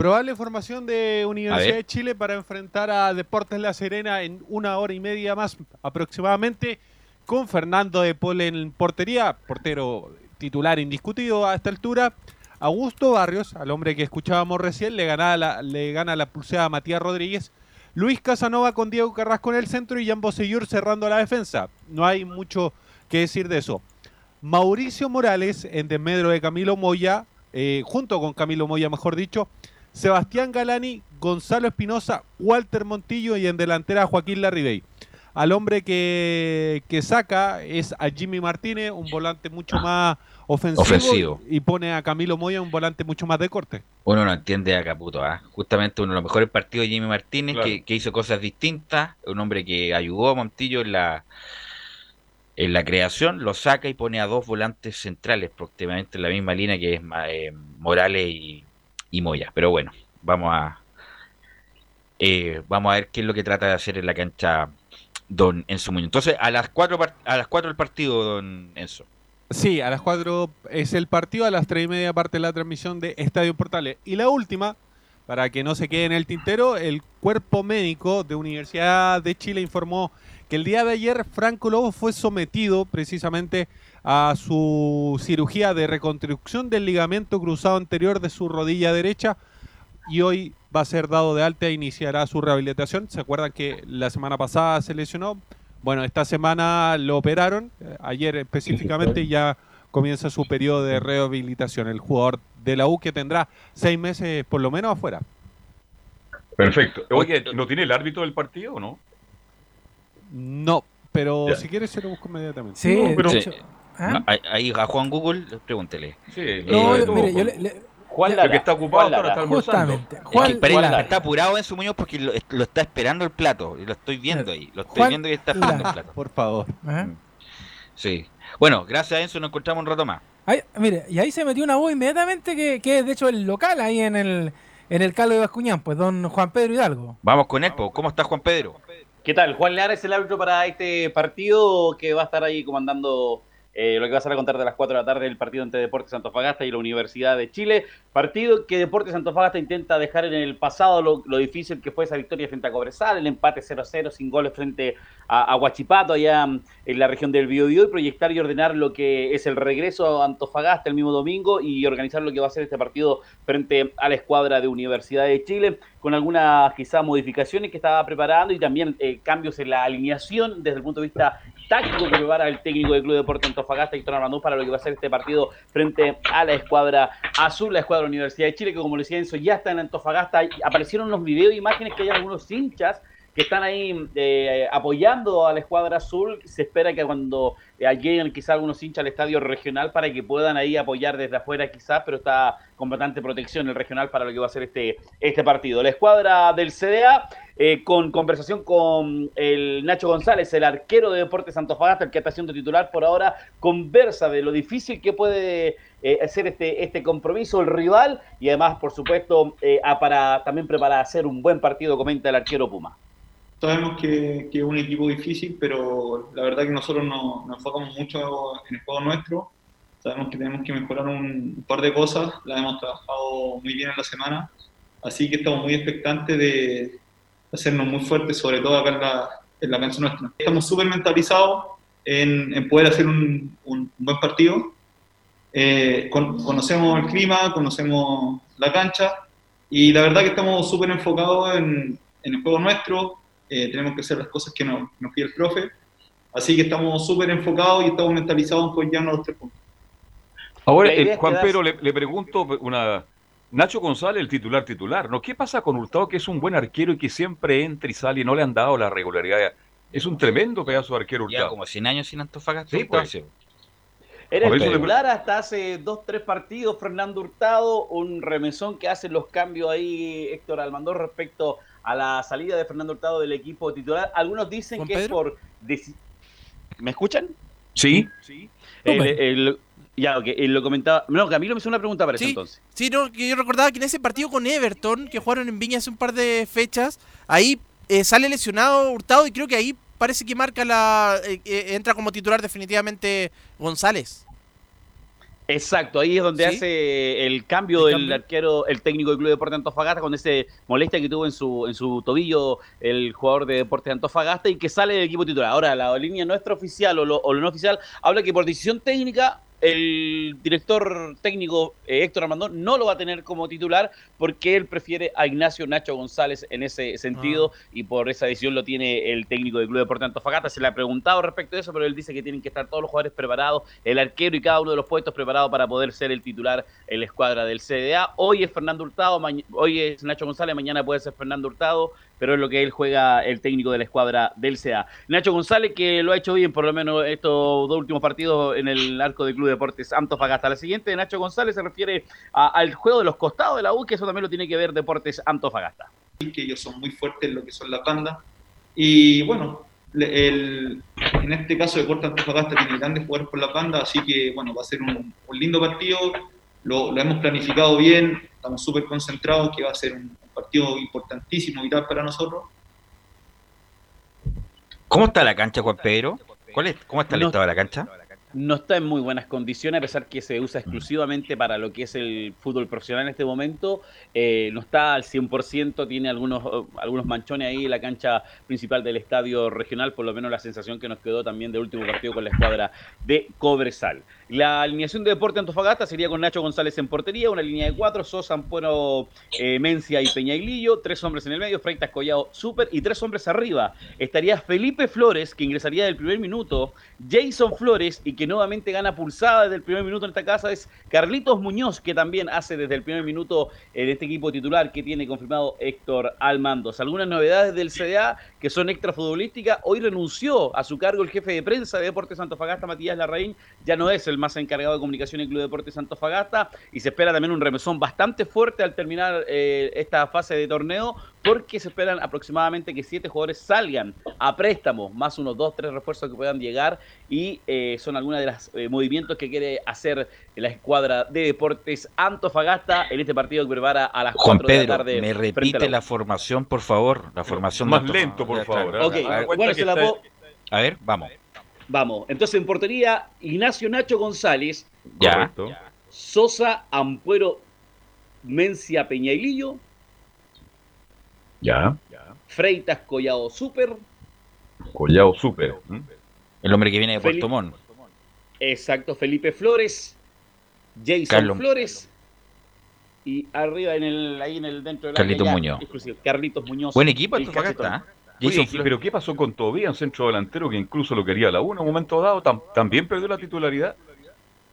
Probable formación de Universidad ver. de Chile para enfrentar a Deportes La Serena en una hora y media más aproximadamente, con Fernando de Paul en portería, portero titular indiscutido a esta altura. Augusto Barrios, al hombre que escuchábamos recién, le gana la, le gana la pulseada a Matías Rodríguez. Luis Casanova con Diego Carrasco en el centro y Jan Bosellur cerrando la defensa. No hay mucho que decir de eso. Mauricio Morales en desmedro de Camilo Moya, eh, junto con Camilo Moya, mejor dicho, Sebastián Galani, Gonzalo Espinosa, Walter Montillo y en delantera Joaquín Larribey. Al hombre que, que saca es a Jimmy Martínez, un volante mucho más ofensivo, Ofensivo. y pone a Camilo Moya un volante mucho más de corte. uno no entiende a Caputo, ¿ah? justamente uno de los mejores partidos de Jimmy Martínez, Claro. que, que hizo cosas distintas, un hombre que ayudó a Montillo en la en la creación, lo saca y pone a dos volantes centrales, prácticamente en la misma línea que es eh, Morales y, y Moya. Pero bueno, vamos a eh, vamos a ver qué es lo que trata de hacer en la cancha Don Enzo Muñoz. Entonces, a las cuatro par- a las cuatro el partido, Don Enzo. Sí, a las 4 es el partido, a las 3 y media parte la transmisión de Estadio Portales. Y la última, para que no se quede en el tintero, el cuerpo médico de Universidad de Chile informó que el día de ayer Franco Lobo fue sometido precisamente a su cirugía de reconstrucción del ligamento cruzado anterior de su rodilla derecha y hoy va a ser dado de alta e iniciará su rehabilitación. ¿Se acuerdan que la semana pasada se lesionó? Bueno, esta semana lo operaron, ayer específicamente ya comienza su periodo de rehabilitación. El jugador de la U que tendrá seis meses por lo menos afuera. Perfecto. Oye, ¿no tiene el árbitro del partido o no? No, pero Ya. si quieres se lo busco inmediatamente. Sí, No, pero- Sí. hecho, ¿ah? Ahí- a Juan Google, pregúntele. Sí, No, Eh, mire, yo le- le- Juan El Lara. que está ocupado Juan Lara. está almorzando. justamente. Es Juan, que Lara. está apurado en su Muñoz porque lo, lo está esperando el plato. Y lo estoy viendo ahí. Lo estoy Juan viendo y está esperando el plato. Por favor. Ajá. Sí. Bueno, gracias a Enzo nos encontramos un rato más. Ahí- mire, y ahí se metió una voz inmediatamente que, que es de hecho el local ahí en el, en el Calo de Bascuñán, pues don Juan Pedro Hidalgo. Vamos con él. ¿cómo está Juan Pedro? ¿Qué tal? Juan Lara es el árbitro para este partido que va a estar ahí comandando eh, lo que va a contar de las 4 de la tarde el partido entre Deportes Antofagasta y la Universidad de Chile. Partido que Deportes Antofagasta intenta dejar en el pasado lo, difícil que fue esa victoria frente a Cobresal, el empate 0-0 sin goles frente a, a Huachipato allá en la región del Biobío y proyectar y ordenar lo que es el regreso a Antofagasta el mismo domingo y organizar lo que va a ser este partido frente a la escuadra de Universidad de Chile con algunas quizás modificaciones que estaba preparando y también eh, cambios en la alineación desde el punto de vista táctico que prepara el técnico del Club Deporte Antofagasta, Héctor Armandú, para lo que va a ser este partido frente a la escuadra azul, la escuadra Universidad de Chile, que como le decía Enzo, ya está en Antofagasta. Aparecieron unos videos imágenes que hay algunos hinchas que están ahí eh, apoyando a la escuadra azul. Se espera que cuando eh, lleguen quizás algunos hinchas al estadio regional para que puedan ahí apoyar desde afuera quizás, pero está con bastante protección el regional para lo que va a ser este, este partido. La escuadra del CDA, eh, con conversación con el Nacho González, el arquero de Deportes Antofagasta, el que está siendo titular por ahora, conversa de lo difícil que puede eh, ser este, este compromiso, el rival, y además, por supuesto, eh, para, también para hacer un buen partido, comenta el arquero Puma. Sabemos que, que es un equipo difícil, pero la verdad que nosotros nos, nos enfocamos mucho en el juego nuestro. Sabemos que tenemos que mejorar un, un par de cosas, la hemos trabajado muy bien en la semana, así que estamos muy expectantes de hacernos muy fuertes, sobre todo acá en la, en la cancha nuestra. Estamos súper mentalizados en, en poder hacer un, un buen partido. Eh, con- conocemos el clima, conocemos la cancha y la verdad que estamos súper enfocados en, en el juego nuestro. Eh, tenemos que hacer las cosas que nos, nos pide el profe. Así que estamos súper enfocados y estamos mentalizados en llevarnos los tres puntos. Ahora, eh, Juan Pedro, le, le pregunto una... Nacho González, el titular titular, ¿no? ¿Qué pasa con Hurtado, que es un buen arquero y que siempre entra y sale y no le han dado la regularidad? Es un tremendo pedazo de arquero Ya Hurtado. como 100 años sin Antofagasta. Sí, pues. Era el titular hasta hace dos, tres partidos, Fernando Hurtado, un remesón que hace los cambios ahí Héctor Almandor respecto a la salida de Fernando Hurtado del equipo titular. Algunos dicen que es por... ¿Me escuchan? Sí. El- el- ya, ok, él lo comentaba. No, Camilo me hizo una pregunta para eso Sí, entonces. sí, no, que yo recordaba que en ese partido con Everton, que jugaron en Viña hace un par de fechas, ahí eh, sale lesionado Hurtado y creo que ahí parece que marca la. eh, eh, entra como titular definitivamente González. Exacto, ahí es donde ¿Sí? hace el cambio El del cambio. arquero, el técnico del Club de Deportes de Antofagasta, con ese molestia que tuvo en su, en su tobillo el jugador de Deportes de Antofagasta y que sale del equipo titular. Ahora, la línea nuestra oficial o lo, o lo no oficial habla que por decisión técnica el director técnico eh, Héctor Armandón no lo va a tener como titular porque él prefiere a Ignacio Nacho González en ese sentido y por esa decisión lo tiene el técnico del Club de Deportes de Antofagasta. Se le ha preguntado respecto de eso, pero él dice que tienen que estar todos los jugadores preparados, el arquero y cada uno de los puestos preparados para poder ser el titular en la escuadra del CDA. Hoy es Fernando Hurtado, hoy es Nacho González, mañana puede ser Fernando Hurtado, pero es lo que él juega el técnico de la escuadra del CDA. Nacho González que lo ha hecho bien por lo menos estos dos últimos partidos en el arco del Club de Deportes Antofagasta. La siguiente de Nacho González se refiere al juego de los costados de la U, que eso también lo tiene que ver Deportes Antofagasta. que ellos son muy fuertes en lo que son las bandas. Y bueno, el- en este caso Deportes Antofagasta tiene grandes jugadores por las bandas, así que bueno, va a ser un, un lindo partido. Lo, lo hemos planificado bien, estamos súper concentrados, que va a ser un partido importantísimo, vital para nosotros. ¿Cómo está la cancha, Juan Pedro? ¿Cuál es, ¿Cómo está el No- estado de la cancha? no está en muy buenas condiciones, a pesar que se usa exclusivamente para lo que es el fútbol profesional en este momento. Eh, no está al 100%, tiene algunos, eh, algunos manchones ahí en la cancha principal del estadio regional, por lo menos la sensación que nos quedó también del último partido con la escuadra de Cobresal. La alineación de Deporte Antofagasta sería con Nacho González en portería, una línea de cuatro, Sosa, Ampuero, eh, Mencia y Peñailillo, tres hombres en el medio, Freitas, Collado, Super y tres hombres arriba. Estaría Felipe Flores, que ingresaría del primer minuto, Jason Flores y que nuevamente gana pulsada desde el primer minuto en esta casa es Carlitos Muñoz, que también hace desde el primer minuto en este equipo titular que tiene confirmado Héctor Almandos. Algunas novedades del CDA que son extra futbolísticas. Hoy renunció a su cargo el jefe de prensa de Deportes Antofagasta, Matías Larraín, ya no es el más encargado de comunicación en Club Deportes Antofagasta y se espera también un remesón bastante fuerte al terminar eh, esta fase de torneo porque se esperan aproximadamente que siete jugadores salgan a préstamo, más unos dos, tres refuerzos que puedan llegar y eh, son algunos de los eh, movimientos que quiere hacer la escuadra de Deportes Antofagasta en este partido que prepara a las Juan 4 de la Pedro, tarde. me repite la formación, por favor. La formación Más lento, por favor. bueno, que se la está- puedo- A ver, vamos. Vamos, entonces en portería, Ignacio Nacho González, Ya. Correcto. Sosa, Ampuero, Mencia, Peñailillo, Ya. Freitas, Collado, Super, Collado Super. El hombre que viene de Felipe- Puerto Montt. exacto, Felipe Flores, Jason Carlos- Flores y arriba en el ahí en el dentro del Carlitos área ya, Muñoz. Carlitos Muñoz. Buen equipo el Antofagasta. cachetón. Oye, Jason ¿y- Flores. pero ¿qué pasó con Tobía, un centro delantero que incluso lo quería la U en un momento dado? tam- ¿También perdió la titularidad?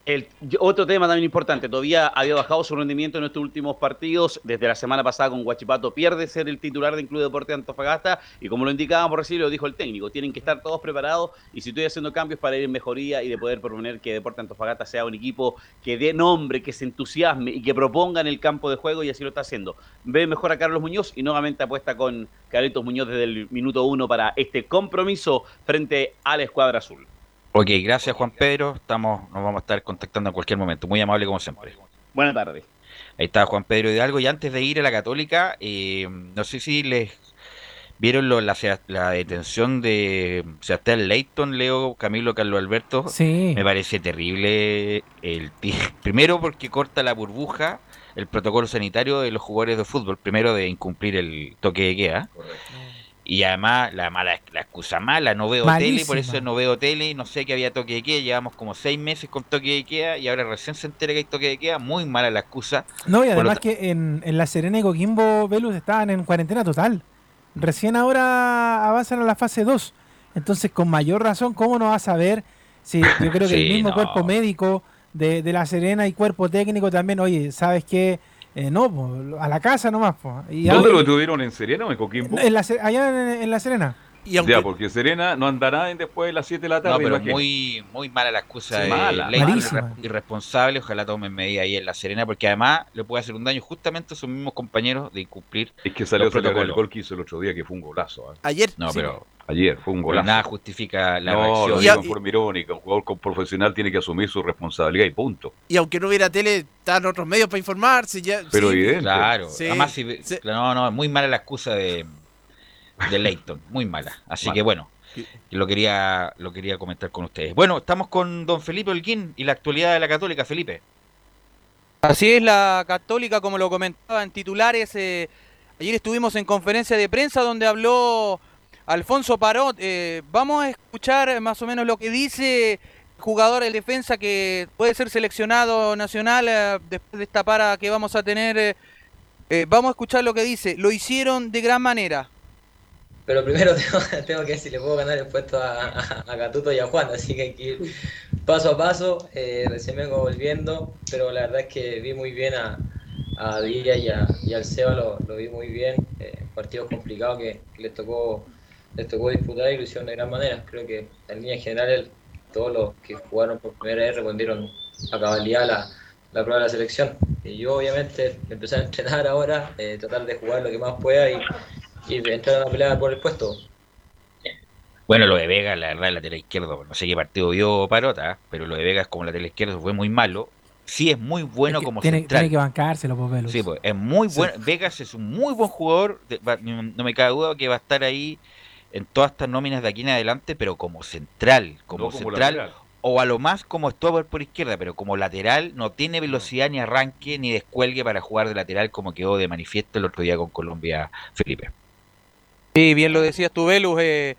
El- otro tema también importante, todavía había bajado su rendimiento en estos últimos partidos. Desde la semana pasada con Guachipato pierde ser el titular del Club Deporte de Antofagasta. Y como lo indicábamos recién, lo dijo el técnico, tienen que estar todos preparados. Y si estoy haciendo cambios para ir en mejoría y de poder proponer que Deporte Antofagasta sea un equipo que dé nombre, que se entusiasme y que proponga en el campo de juego, y así lo está haciendo. Ve mejor a Carlos Muñoz y nuevamente apuesta con Carlitos Muñoz desde el minuto uno para este compromiso frente a la escuadra azul. Ok, gracias Juan Pedro. Estamos, nos vamos a estar contactando en cualquier momento. Muy amable como siempre. Buenas tardes. Ahí está Juan Pedro Hidalgo. Y antes de ir a la Católica, eh, no sé si les ¿Vieron lo- la, detención de Sebastián Leighton, Leo, Camilo, Carlos Alberto? Sí. Me parece terrible el <laughs> primero porque corta la burbuja el protocolo sanitario de los jugadores de fútbol, primero de incumplir el toque de queda. Y además la mala la excusa mala, no veo tele, por eso no veo tele, no sé que había toque de queda, llevamos como seis meses con toque de queda y ahora recién se entera que hay toque de queda, muy mala la excusa. No, y además que en, en La Serena y Coquimbo, Velus estaban en cuarentena total. Recién ahora avanzan a la fase 2. Entonces, con mayor razón, ¿cómo no vas a ver si yo creo que el <laughs> mismo no. cuerpo médico de, de La Serena y cuerpo técnico también, oye, ¿sabes qué? Eh, no, po, a la casa nomás. po. Y ¿Dónde ahora- lo tuvieron? ¿En Serena o en Coquimbo? en la allá en, en La Serena. Ya, porque Serena no andará en después de las 7 de la tarde. No, pero muy, muy mala la excusa Sí, de mala. Irresponsable. Ojalá tomen medidas ahí en La Serena, porque además le puede hacer un daño justamente a sus mismos compañeros de incumplir. Es que salió el gol que hizo el otro día, que fue un golazo. ¿eh? Ayer. No, sí. pero Ayer fue un pero golazo. nada justifica la no, reacción. lo Y digo a- en forma irónica. Un jugador con- profesional tiene que asumir su responsabilidad y punto. Y aunque no hubiera tele, están otros medios para informarse. Ya, Pero sí. evidente. Claro, Sí, además, si- sí. no, no, muy mala la excusa de, de Leighton, muy mala. Así que bueno, lo quería, lo quería comentar con ustedes. Bueno, estamos con don Felipe Holguín y la actualidad de la Católica, Felipe. Así es, la Católica, como lo comentaba en titulares, eh, ayer estuvimos en conferencia de prensa donde habló Alfonso Parot. Eh, vamos a escuchar más o menos lo que dice el jugador de defensa que puede ser seleccionado nacional eh, después de esta para que vamos a tener. vamos a escuchar lo que dice. Lo hicieron de gran manera. Pero primero <laughs> tengo, tengo que ver si le puedo ganar el puesto a, a, y a Juan, así que hay que ir paso a paso. Eh, recién vengo volviendo, pero la verdad es que vi muy bien a, a Díaz y, a, y al Seba, lo, vi muy bien. Eh, partidos complicados que, que les tocó les tocó disputar y lo hicieron de gran manera. Creo que en línea general todos los que jugaron por primera vez respondieron a cabalidad la, la prueba de la selección. Y yo obviamente empecé a entrenar ahora, eh, tratar de jugar lo que más pueda y, y de entrar a una pelea por el puesto. Bueno, lo de Vega, la verdad, el lateral izquierdo, no sé qué partido vio Parota, pero lo de Vega es como lateral izquierdo fue muy malo. Sí es muy bueno Es que como tiene, central. tiene que bancárselo, pues, Velus. Sí, pues, es muy bueno. Vegas es un muy buen jugador. de- va- no no me cabe duda que va a estar ahí en todas estas nóminas de aquí en adelante, pero como central, como, No como central, lateral. o a lo más como stopper por izquierda, pero como lateral no tiene velocidad ni arranque ni descuelgue para jugar de lateral como quedó de manifiesto el otro día con Colombia, Felipe. Sí, bien lo decías tú, Velus. eh,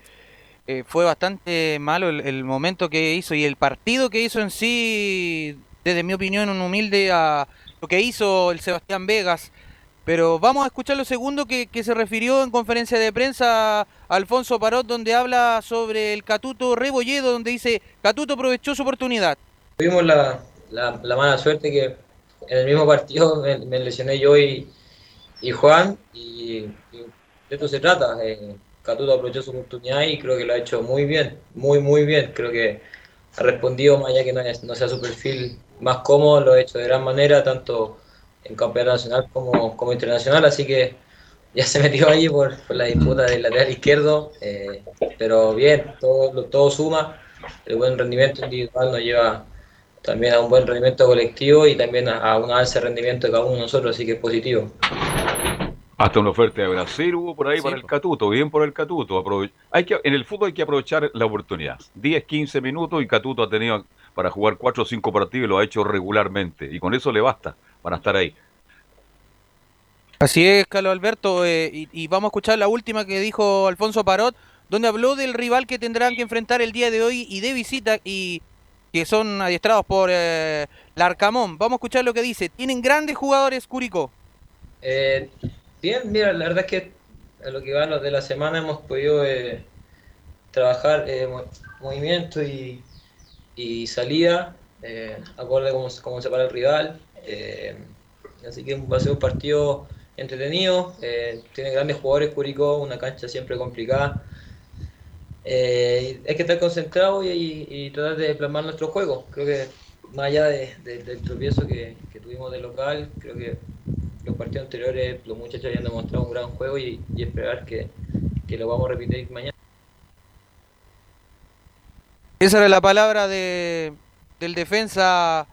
eh, fue bastante malo el, momento que hizo y el partido que hizo en sí, desde mi opinión, un humilde a lo que hizo el Sebastián Vegas. Pero vamos a escuchar lo segundo que, se refirió en conferencia de prensa Alfonso Parot, donde habla sobre el Catuto Rebolledo, donde dice, Catuto aprovechó su oportunidad. Tuvimos la, la, la mala suerte que en el mismo partido me, lesioné yo y, Juan, y de esto se trata. Eh, Catuto aprovechó su oportunidad y creo que lo ha hecho muy bien, muy, muy bien. Creo que ha respondido, más allá que no, no sea su perfil más cómodo, lo ha hecho de gran manera, tanto en campeonato nacional como, como internacional, así que ya se <laughs> metió ahí por, la disputa del lateral izquierdo, eh, pero bien, todo, todo suma, el buen rendimiento individual nos lleva también a un buen rendimiento colectivo y también a, un alza de rendimiento de cada uno de nosotros, así que es positivo. Hasta una oferta de Brasil hubo por ahí Sí, para el. Catuto, bien por el Catuto. Hay que, en el fútbol hay que aprovechar la oportunidad. 10, 15 minutos y Catuto ha tenido para jugar 4 o 5 partidos y lo ha hecho regularmente. Y con eso le basta para estar ahí. Así es, Carlos Alberto, eh, y, y vamos a escuchar la última que dijo Alfonso Parot, donde habló del rival que tendrán que enfrentar el día de hoy y de visita, y que son adiestrados por eh, Larcamón. Vamos a escuchar lo que dice. Tienen grandes jugadores, Curicó. Eh, bien, mira, la verdad es que a lo que va los de la semana hemos podido eh, trabajar eh, mo- movimiento y, y salida, eh, acorde a cómo, se- para el rival. así que va a ser un partido entretenido. tiene grandes jugadores Curicó, una cancha siempre complicada. Hay que estar concentrado y, tratar de plasmar nuestro juego. Creo que más allá de- del tropiezo que, que tuvimos de local, creo que los partidos anteriores los muchachos habían demostrado un gran juego y, y esperar que, que lo vamos a repetir mañana. Esa era la palabra de, del defensa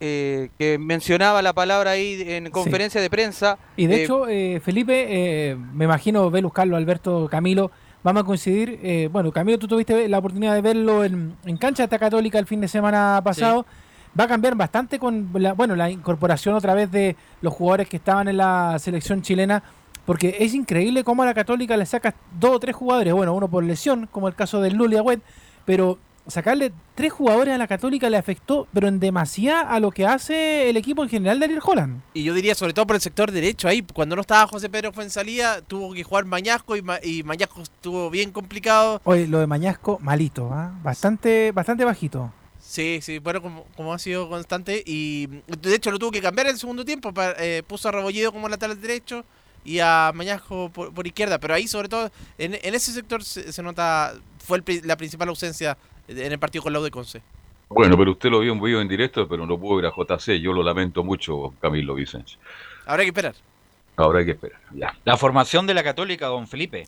eh, que mencionaba la palabra ahí en conferencia de prensa. Y de eh, hecho, eh, Felipe, eh, me imagino, Velus, Carlos, Alberto, Camilo, vamos a coincidir. eh, bueno, Camilo, tú tuviste la oportunidad de verlo en, en cancha esta católica el fin de semana pasado. Va a cambiar bastante con la, bueno, la incorporación otra vez de los jugadores que estaban en la selección chilena. Porque es increíble cómo a la Católica le sacas dos o tres jugadores, bueno, uno por lesión, como el caso del Luli Agüed, pero sacarle tres jugadores a la Católica le afectó, pero en demasía a lo que hace el equipo en general de Ariel Holland. Y yo diría, sobre todo por el sector derecho, ahí cuando no estaba José Pedro Fuensalía, tuvo que jugar Mañasco y, Ma- y Mañasco estuvo bien complicado. Oye, lo de Mañasco, malito, ¿ah? bastante, bastante bajito. Sí, sí, bueno, como, como ha sido constante. Y de hecho lo tuvo que cambiar en el segundo tiempo. eh, puso a Rebolledo como lateral derecho y a Mañasco por, por izquierda. Pero ahí, sobre todo, en, en ese sector se, se nota, fue el la principal ausencia en el partido con la U de Conce. Bueno, pero usted lo vio en vivo en directo, pero no pudo ir a JC. Yo lo lamento mucho, Camilo Vicente. Habrá que esperar. Ahora hay que esperar. Ya. La formación de la Católica, don Felipe.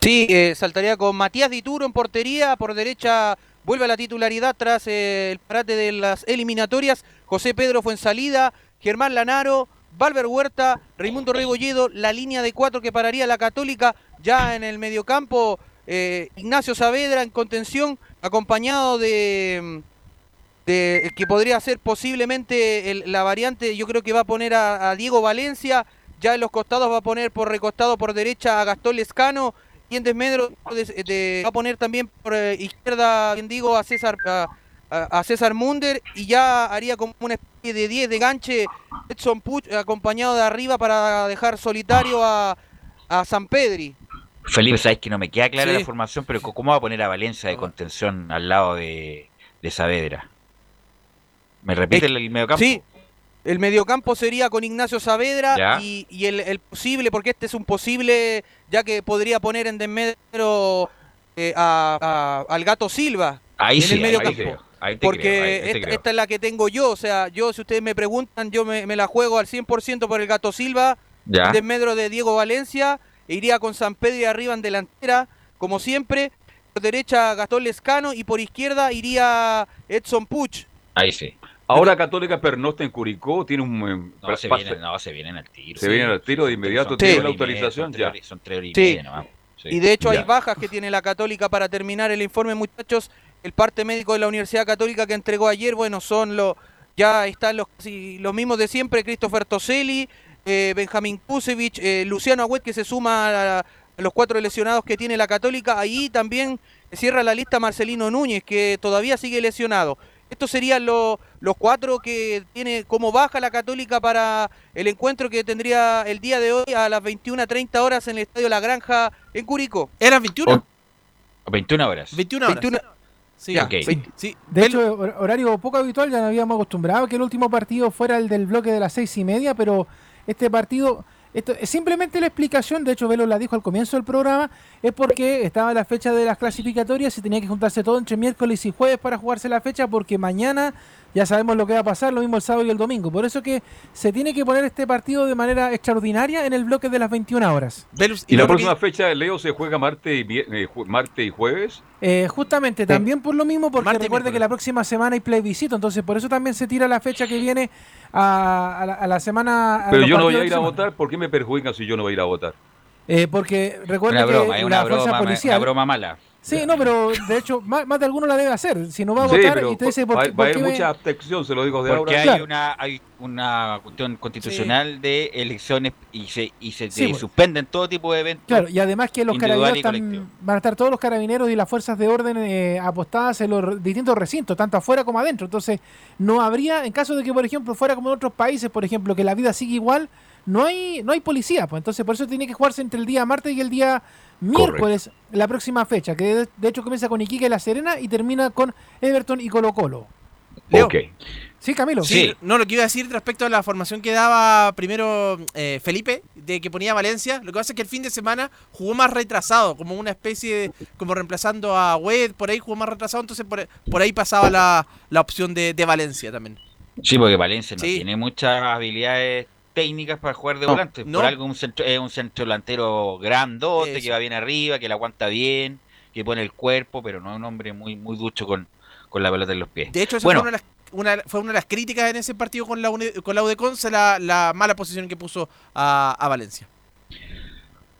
Sí, eh, saltaría con Matías Dituro en portería, por derecha vuelve a la titularidad tras eh, el parate de las eliminatorias, José Pedro Fuensalida, Germán Lanaro, Valver Huerta, Raimundo Rebolledo, la línea de cuatro que pararía la Católica ya en el mediocampo, eh, Ignacio Saavedra en contención, acompañado de, que podría ser posiblemente la variante, yo creo que va a poner a, a Diego Valencia, ya en los costados va a poner por recostado por derecha a Gastón Lescano en desmedro de- de- va a poner también por eh, izquierda, bien digo, a César a, César Munder y ya haría como una especie de 10 de ganche Edson Puch acompañado de arriba para dejar solitario a, a San Pedri. Felipe, sabes que no me queda clara Sí. la formación, pero ¿cómo va a poner a Valencia de contención al lado de, de Saavedra? ¿Me repite el, el mediocampo? Sí, el mediocampo sería con Ignacio Saavedra Ya. y, y el, el posible, porque este es un posible, ya que podría poner en desmedro eh, a- a- al gato Silva Ahí en sí, el ahí- medio ahí campo. creo, ahí te porque creo, ahí- ahí te esta, esta es la que tengo yo, o sea, yo si ustedes me preguntan, yo me, me la juego al 100% por el gato Silva, Ya. en desmedro de Diego Valencia, e iría con San Pedro y arriba en delantera, como siempre, por derecha Gastón Lescano y por izquierda iría Edson Puch. Ahí sí. Ahora Católica pernocta en Curicó, tiene un... eh, No, se vienen, no, se vienen al tiro. Se vienen al tiro de inmediato, tiene la media, autorización son ya. Son tres horas y Sí. media nomás. Sí. Y de hecho hay bajas que tiene la Católica para terminar el informe, muchachos. El parte médico de la Universidad Católica que entregó ayer, bueno, son los ya están los casi los mismos de siempre, Christopher Toselli, eh, Benjamín Kusevich, eh, Luciano Agüet que se suma a, a los cuatro lesionados que tiene la Católica. Ahí también cierra la lista Marcelino Núñez, que todavía sigue lesionado. Estos serían lo- los cuatro que tiene como baja la Católica para el encuentro que tendría el día de hoy a las 21.30 horas en el Estadio La Granja en Curicó. ¿Eran 21? 21 horas. 21 horas. 21. Sí, Ya, Ok. sí, sí. De hecho, hor- horario poco habitual, ya nos habíamos acostumbrado que el último partido fuera el del bloque de las seis y media, pero este partido, esto es simplemente la explicación, de hecho Velo la dijo al comienzo del programa, es porque estaba la fecha de las clasificatorias y tenía que juntarse todo entre miércoles y jueves para jugarse la fecha, porque mañana ya sabemos lo que va a pasar, lo mismo el sábado y el domingo. Por eso que se tiene que poner este partido de manera extraordinaria en el bloque de las 21 horas. Y la próxima fecha, Leo, se juega martes y, eh, martes y jueves. Eh, justamente, también por lo mismo, porque recuerde que la próxima semana hay plebiscito, entonces por eso también se tira la fecha que viene a, a la, a la semana. a Pero yo no voy a de ir a votar. ¿Por qué me perjudican si yo no voy a ir a votar? Eh, porque broma, que la fuerza policial. una broma mala. Sí, no, pero de hecho, más, más de alguno la debe hacer. Si no va a Sí, votar y usted dice, ¿por va, qué- va por a haber me- mucha abstención, se lo digo de Porque ahora. hay una hay una cuestión constitucional de elecciones y se y se Sí, pues. suspenden todo tipo de eventos. Claro, y además que los carabineros y están- van a estar todos los carabineros y las fuerzas de orden eh, apostadas en los distintos recintos, tanto afuera como adentro. Entonces, no habría, en caso de que, por ejemplo, fuera como en otros países, por ejemplo, que la vida sigue igual, no hay, no hay policía. Pues entonces, por eso tiene que jugarse entre el día martes y el día miércoles, la próxima fecha, que de, de hecho comienza con Iquique y La Serena y termina con Everton y Colo Colo. Leo. Sí, Camilo. Sí, no, lo que iba a decir respecto a la formación que daba primero eh, Felipe, de que ponía Valencia, lo que pasa es que el fin de semana jugó más retrasado, como una especie de, como reemplazando a Wed, por ahí jugó más retrasado, entonces por, por ahí pasaba la, la opción de, de Valencia también. Sí, porque Valencia no Sí. tiene muchas habilidades técnicas para jugar de No, volante. no. Por algo un centro, es un centro delantero grandote, Eso. que va bien arriba, que la aguanta bien, que pone el cuerpo, pero no es un hombre muy muy ducho con, con la pelota en los pies. De hecho, esa bueno, fue una de las una, fue una de las críticas en ese partido con la, con la UDECONCE, la, la mala posición que puso a, a Valencia.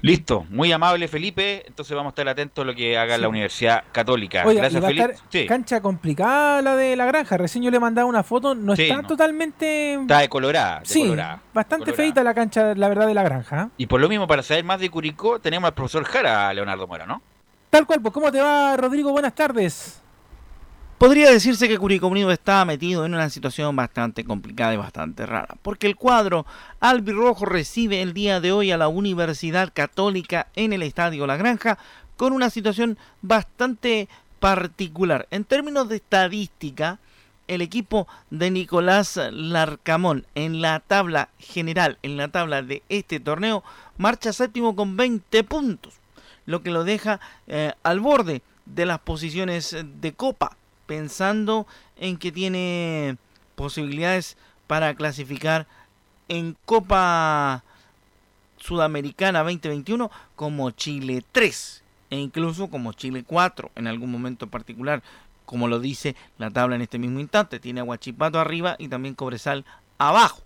Listo, muy amable Felipe. Entonces vamos a estar atentos a lo que haga la Universidad Católica. Y Gracias a Felipe. estar Sí, cancha complicada la de la granja. Recién yo le mandaba una foto, no Sí, está no. totalmente. está decolorada. sí, bastante feita la cancha, la verdad, de la granja. ¿eh? Y por lo mismo, para saber más de Curicó, tenemos al profesor Jara, Leonardo Mora, ¿no? Tal cual, pues ¿cómo te va, Rodrigo? Buenas tardes. Podría decirse que Curicó Unido está metido en una situación bastante complicada y bastante rara, porque el cuadro albirrojo recibe el día de hoy a la Universidad Católica en el Estadio La Granja con una situación bastante particular. En términos de estadística, el equipo de Nicolás Larcamón en la tabla general, en la tabla de este torneo, marcha séptimo con 20 puntos, lo que lo deja eh, al borde de las posiciones de Copa pensando en que tiene posibilidades para clasificar en Copa Sudamericana 2021 como Chile 3 e incluso como Chile 4 en algún momento particular, como lo dice la tabla en este mismo instante. Tiene a Huachipato arriba y también Cobresal abajo.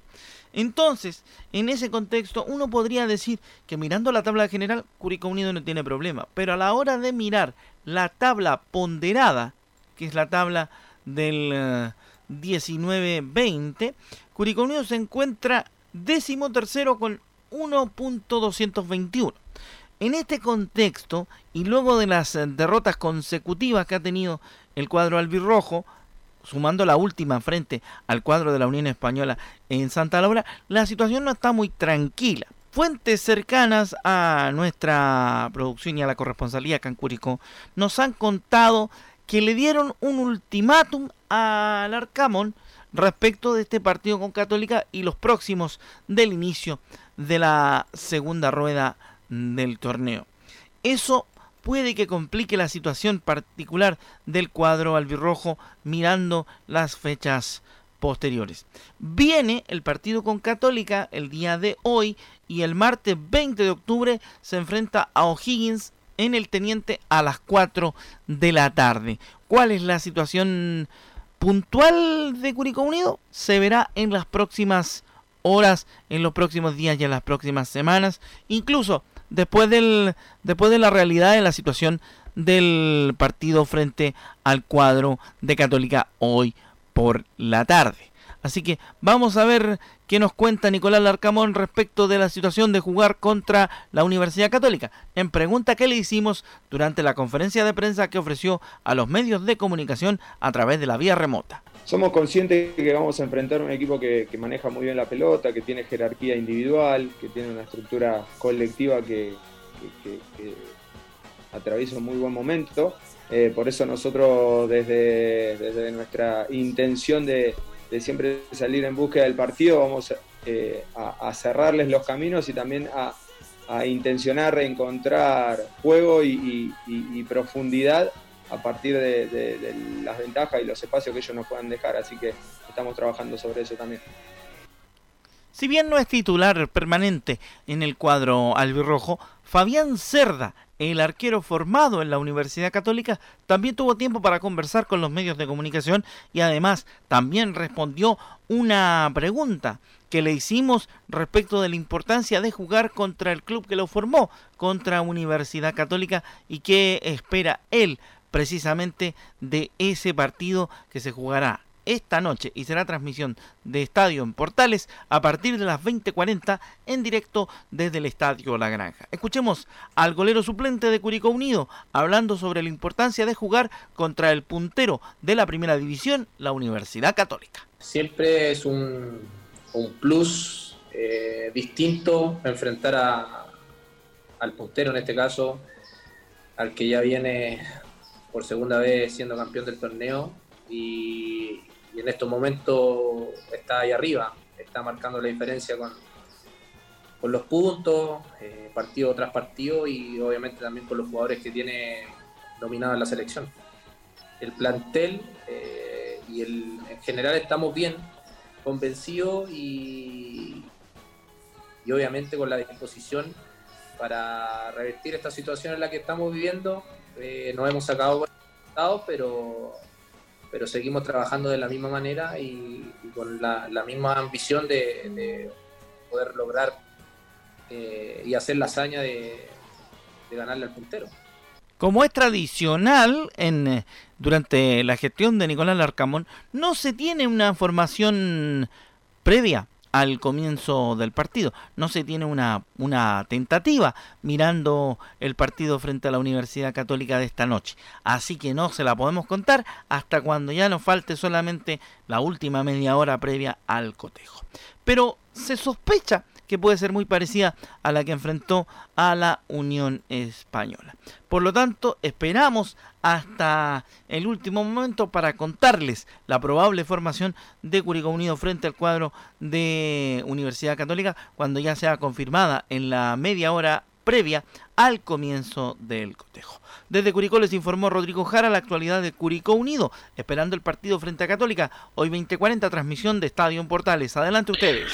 Entonces, en ese contexto, uno podría decir que mirando la tabla general, Curicó Unido no tiene problema. Pero a la hora de mirar la tabla ponderada, que es la tabla del eh, 19-20, Curicó Unido se encuentra décimo tercero con 1.221. En este contexto, y luego de las eh, derrotas consecutivas que ha tenido el cuadro albirrojo, sumando la última frente al cuadro de la Unión Española en Santa Laura, la situación no está muy tranquila. Fuentes cercanas a nuestra producción y a la corresponsalía acá nos han contado que le dieron un ultimátum al Arcamón respecto de este partido con Católica y los próximos del inicio de la segunda rueda del torneo. Eso puede que complique la situación particular del cuadro albirrojo mirando las fechas posteriores. Viene el partido con Católica el día de hoy y el martes 20 de octubre se enfrenta a O'Higgins en el Teniente a las 4 de la tarde. ¿Cuál es la situación puntual de Curicó Unido? Se verá en las próximas horas, en los próximos días y en las próximas semanas, incluso después del después de la realidad de la situación del partido frente al cuadro de Católica hoy por la tarde. Así que vamos a ver qué nos cuenta Nicolás Larcamón respecto de la situación de jugar contra la Universidad Católica. En pregunta que le hicimos durante la conferencia de prensa que ofreció a los medios de comunicación a través de la vía remota. Somos conscientes que vamos a enfrentar un equipo que, maneja muy bien la pelota, que tiene jerarquía individual, que tiene una estructura colectiva que, atraviesa un muy buen momento. Eh, por eso nosotros desde nuestra intención de, de siempre salir en búsqueda del partido vamos eh, a, cerrarles los caminos y también a, intencionar encontrar juego y, profundidad a partir de las ventajas y los espacios que ellos nos puedan dejar. Así que estamos trabajando sobre eso también. Si bien no es titular permanente en el cuadro albirrojo, Fabián Cerda, el arquero formado en la Universidad Católica, también tuvo tiempo para conversar con los medios de comunicación y además también respondió una pregunta que le hicimos respecto de la importancia de jugar contra el club que lo formó, contra Universidad Católica y qué espera él precisamente de ese partido que se jugará esta noche y será transmisión de Estadio en Portales a partir de las 20:40 en directo desde el Estadio La Granja. Escuchemos al golero suplente de Curicó Unido hablando sobre la importancia de jugar contra el puntero de la Primera División, la Universidad Católica. Siempre es un, un plus eh, distinto enfrentar a- al puntero en este caso, al que ya viene por segunda vez siendo campeón del torneo y, y en estos momentos está ahí arriba, está marcando la diferencia con, con los puntos, eh, partido tras partido y obviamente también con los jugadores que tiene dominado en la selección. El plantel eh, y en general estamos bien convencidos y, y obviamente con la disposición para revertir esta situación en la que estamos viviendo. Eh, nos hemos sacado buenos resultados, pero, pero seguimos trabajando de la misma manera y, con la, misma ambición de, de poder lograr eh, y hacer la hazaña de, de ganarle al puntero. Como es tradicional en, eh, durante la gestión de Nicolás Larcamón, no se tiene una formación previa al comienzo del partido. No se tiene una, una tentativa mirando el partido frente a la Universidad Católica de esta noche. Así que no se la podemos contar hasta cuando ya nos falte solamente la última media hora previa al cotejo. Pero se sospecha que puede ser muy parecida a la que enfrentó a la Unión Española. Por lo tanto, esperamos hasta el último momento para contarles la probable formación de Curicó Unido frente al cuadro de Universidad Católica cuando ya sea confirmada en la media hora previa al comienzo del cotejo. Desde Curicó les informó Rodrigo Jara la actualidad de Curicó Unido, esperando el partido frente a Católica, hoy 2040, transmisión de Estadio en Portales. Adelante ustedes.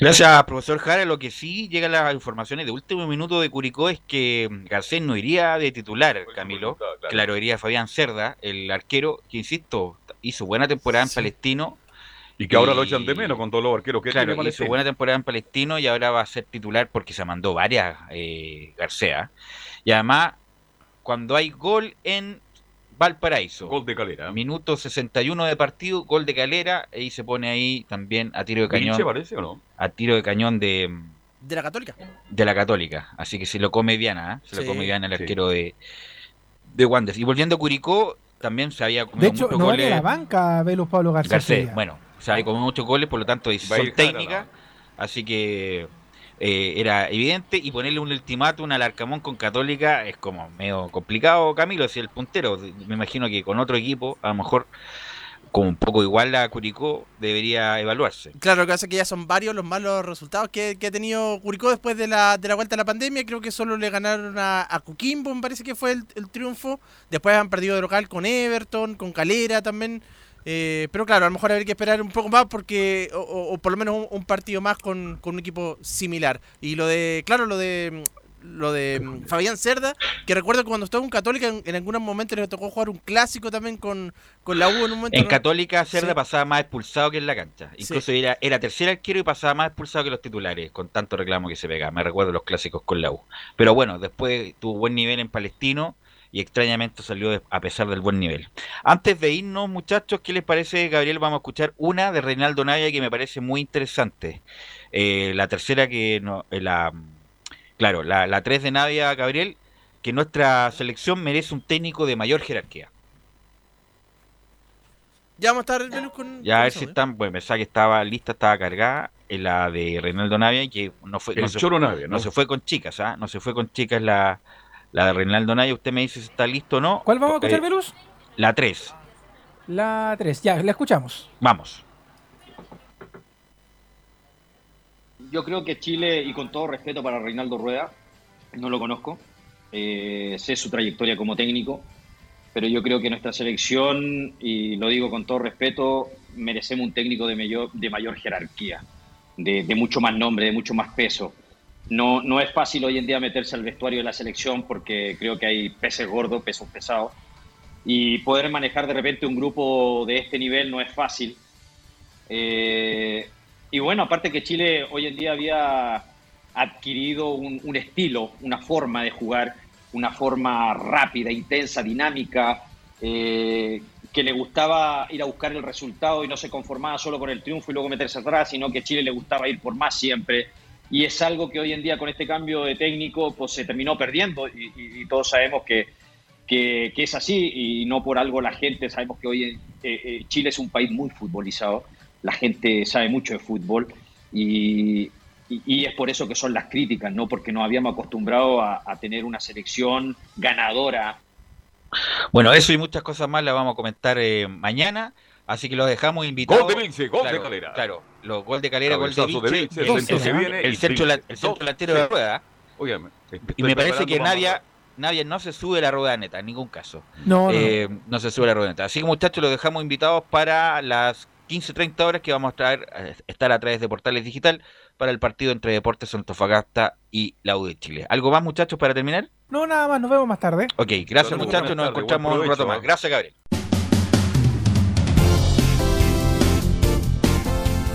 Gracias, profesor Jara. Lo que sí llegan las informaciones de último minuto de Curicó es que Garcés no iría de titular, Camilo. Claro, iría Fabián Cerda, el arquero, que insisto, hizo buena temporada en Palestino. Y que ahora lo echan de menos con todos los arqueros que claro, tiene hizo Palestino. buena temporada en Palestino y ahora va a ser titular porque se mandó varias eh, García. Y además, cuando hay gol en Valparaíso. Gol de Calera. Minuto 61 de partido, gol de Calera, y se pone ahí también a tiro de cañón. Vinche parece, ¿o no? A tiro de cañón de, De la Católica. de la Católica. Así que se lo come Diana, ¿eh? se Sí. lo come Diana el Sí. arquero de, de Wanderers. Y volviendo a Curicó, también se había comido De hecho, muchos no vale goles. la banca Velus Pablo García. Garcés, Sevilla. Bueno, se había comido muchos goles, por lo tanto, decisión técnica. Así que eh, era evidente. Y ponerle un ultimátum al Arcamón con Católica es como medio complicado, Camilo, si el puntero. Me imagino que con otro equipo, a lo mejor, como un poco igual a Curicó, debería evaluarse. Claro, lo que pasa es que ya son varios los malos resultados que, que ha tenido Curicó después de la, de la vuelta a la pandemia. Creo que solo le ganaron a, a Coquimbo, me parece que fue el, el triunfo. Después han perdido de local con Everton, con Calera también. Eh, pero claro, a lo mejor habría que esperar un poco más porque, o, o- por lo menos un, un partido más con, con un equipo similar. Y lo de, claro, lo de lo de mm, Fabián Cerda, que recuerdo que cuando estuvo en Católica en, en algunos momentos le tocó jugar un clásico también con, con la U en un momento. En ¿no? Católica, Cerda Sí. pasaba más expulsado que en la cancha. Incluso era, era tercer arquero y pasaba más expulsado que los titulares, con tanto reclamo que se pega. Me recuerdo los clásicos con la U. Pero bueno, después tuvo buen nivel en Palestino y extrañamente salió de- a pesar del buen nivel. Antes de irnos, muchachos, ¿qué les parece, Gabriel? Vamos a escuchar una de Reinaldo Navia que me parece muy interesante. Eh, la tercera que no, eh, la claro, la, la tres de Navia, Gabriel, que nuestra selección merece un técnico de mayor jerarquía. Ya vamos a estar con. Ya a ver eso, si ¿eh? están, bueno, pensaba que estaba lista, estaba cargada, en la de Reinaldo Navia, que no fue, El no se, Choro Navia, ¿no? no se fue con chicas, ¿ah? No se fue con chicas la, la de Reinaldo Navia, usted me dice si está listo o no. ¿Cuál vamos a escuchar, Eh, Velus? La 3, La 3. Ya, la escuchamos. vamos. Yo creo que Chile, y con todo respeto para Reinaldo Rueda, no lo conozco, eh, sé su trayectoria como técnico, pero yo creo que nuestra selección, y lo digo con todo respeto, merecemos un técnico de mayor, de mayor jerarquía, de, de mucho más nombre, de mucho más peso. No, no es fácil hoy en día meterse al vestuario de la selección porque creo que hay peces gordos, pesos pesados, y poder manejar de repente un grupo de este nivel no es fácil. Eh, y bueno, aparte que Chile hoy en día había adquirido un, estilo, una forma de jugar, una forma rápida, intensa, dinámica, eh, que le gustaba ir a buscar el resultado y no se conformaba solo con el triunfo y luego meterse atrás, sino que Chile le gustaba ir por más siempre. Y es algo que hoy en día con este cambio de técnico pues se terminó perdiendo y, y- y todos sabemos que, que, que es así y no por algo la gente, sabemos que hoy en, eh, eh, Chile es un país muy futbolizado, la gente sabe mucho de fútbol y, y- y es por eso que son las críticas, ¿no? Porque nos habíamos acostumbrado a, a tener una selección ganadora. Bueno, eso y muchas cosas más las vamos a comentar eh, mañana. Así que los dejamos invitados. Gol de Vince, gol de Claro, Calera. Claro, los gol de Calera, gol de Vince, el, el centro el- el centro, delantero de rueda. Óigame, Y me parece que para Nadia, Nadia no se sube la rueda neta, en ningún caso. No, no. Eh, no se sube la rueda neta. Así que muchachos, los dejamos invitados para las 15.30 horas que vamos a traer, estar a través de Portales Digital para el partido entre Deportes Antofagasta y la U de Chile. ¿Algo más muchachos para terminar? No, nada más, nos vemos más tarde. Ok, gracias muchachos, nos encontramos un rato más. ¿eh? Gracias Gabriel.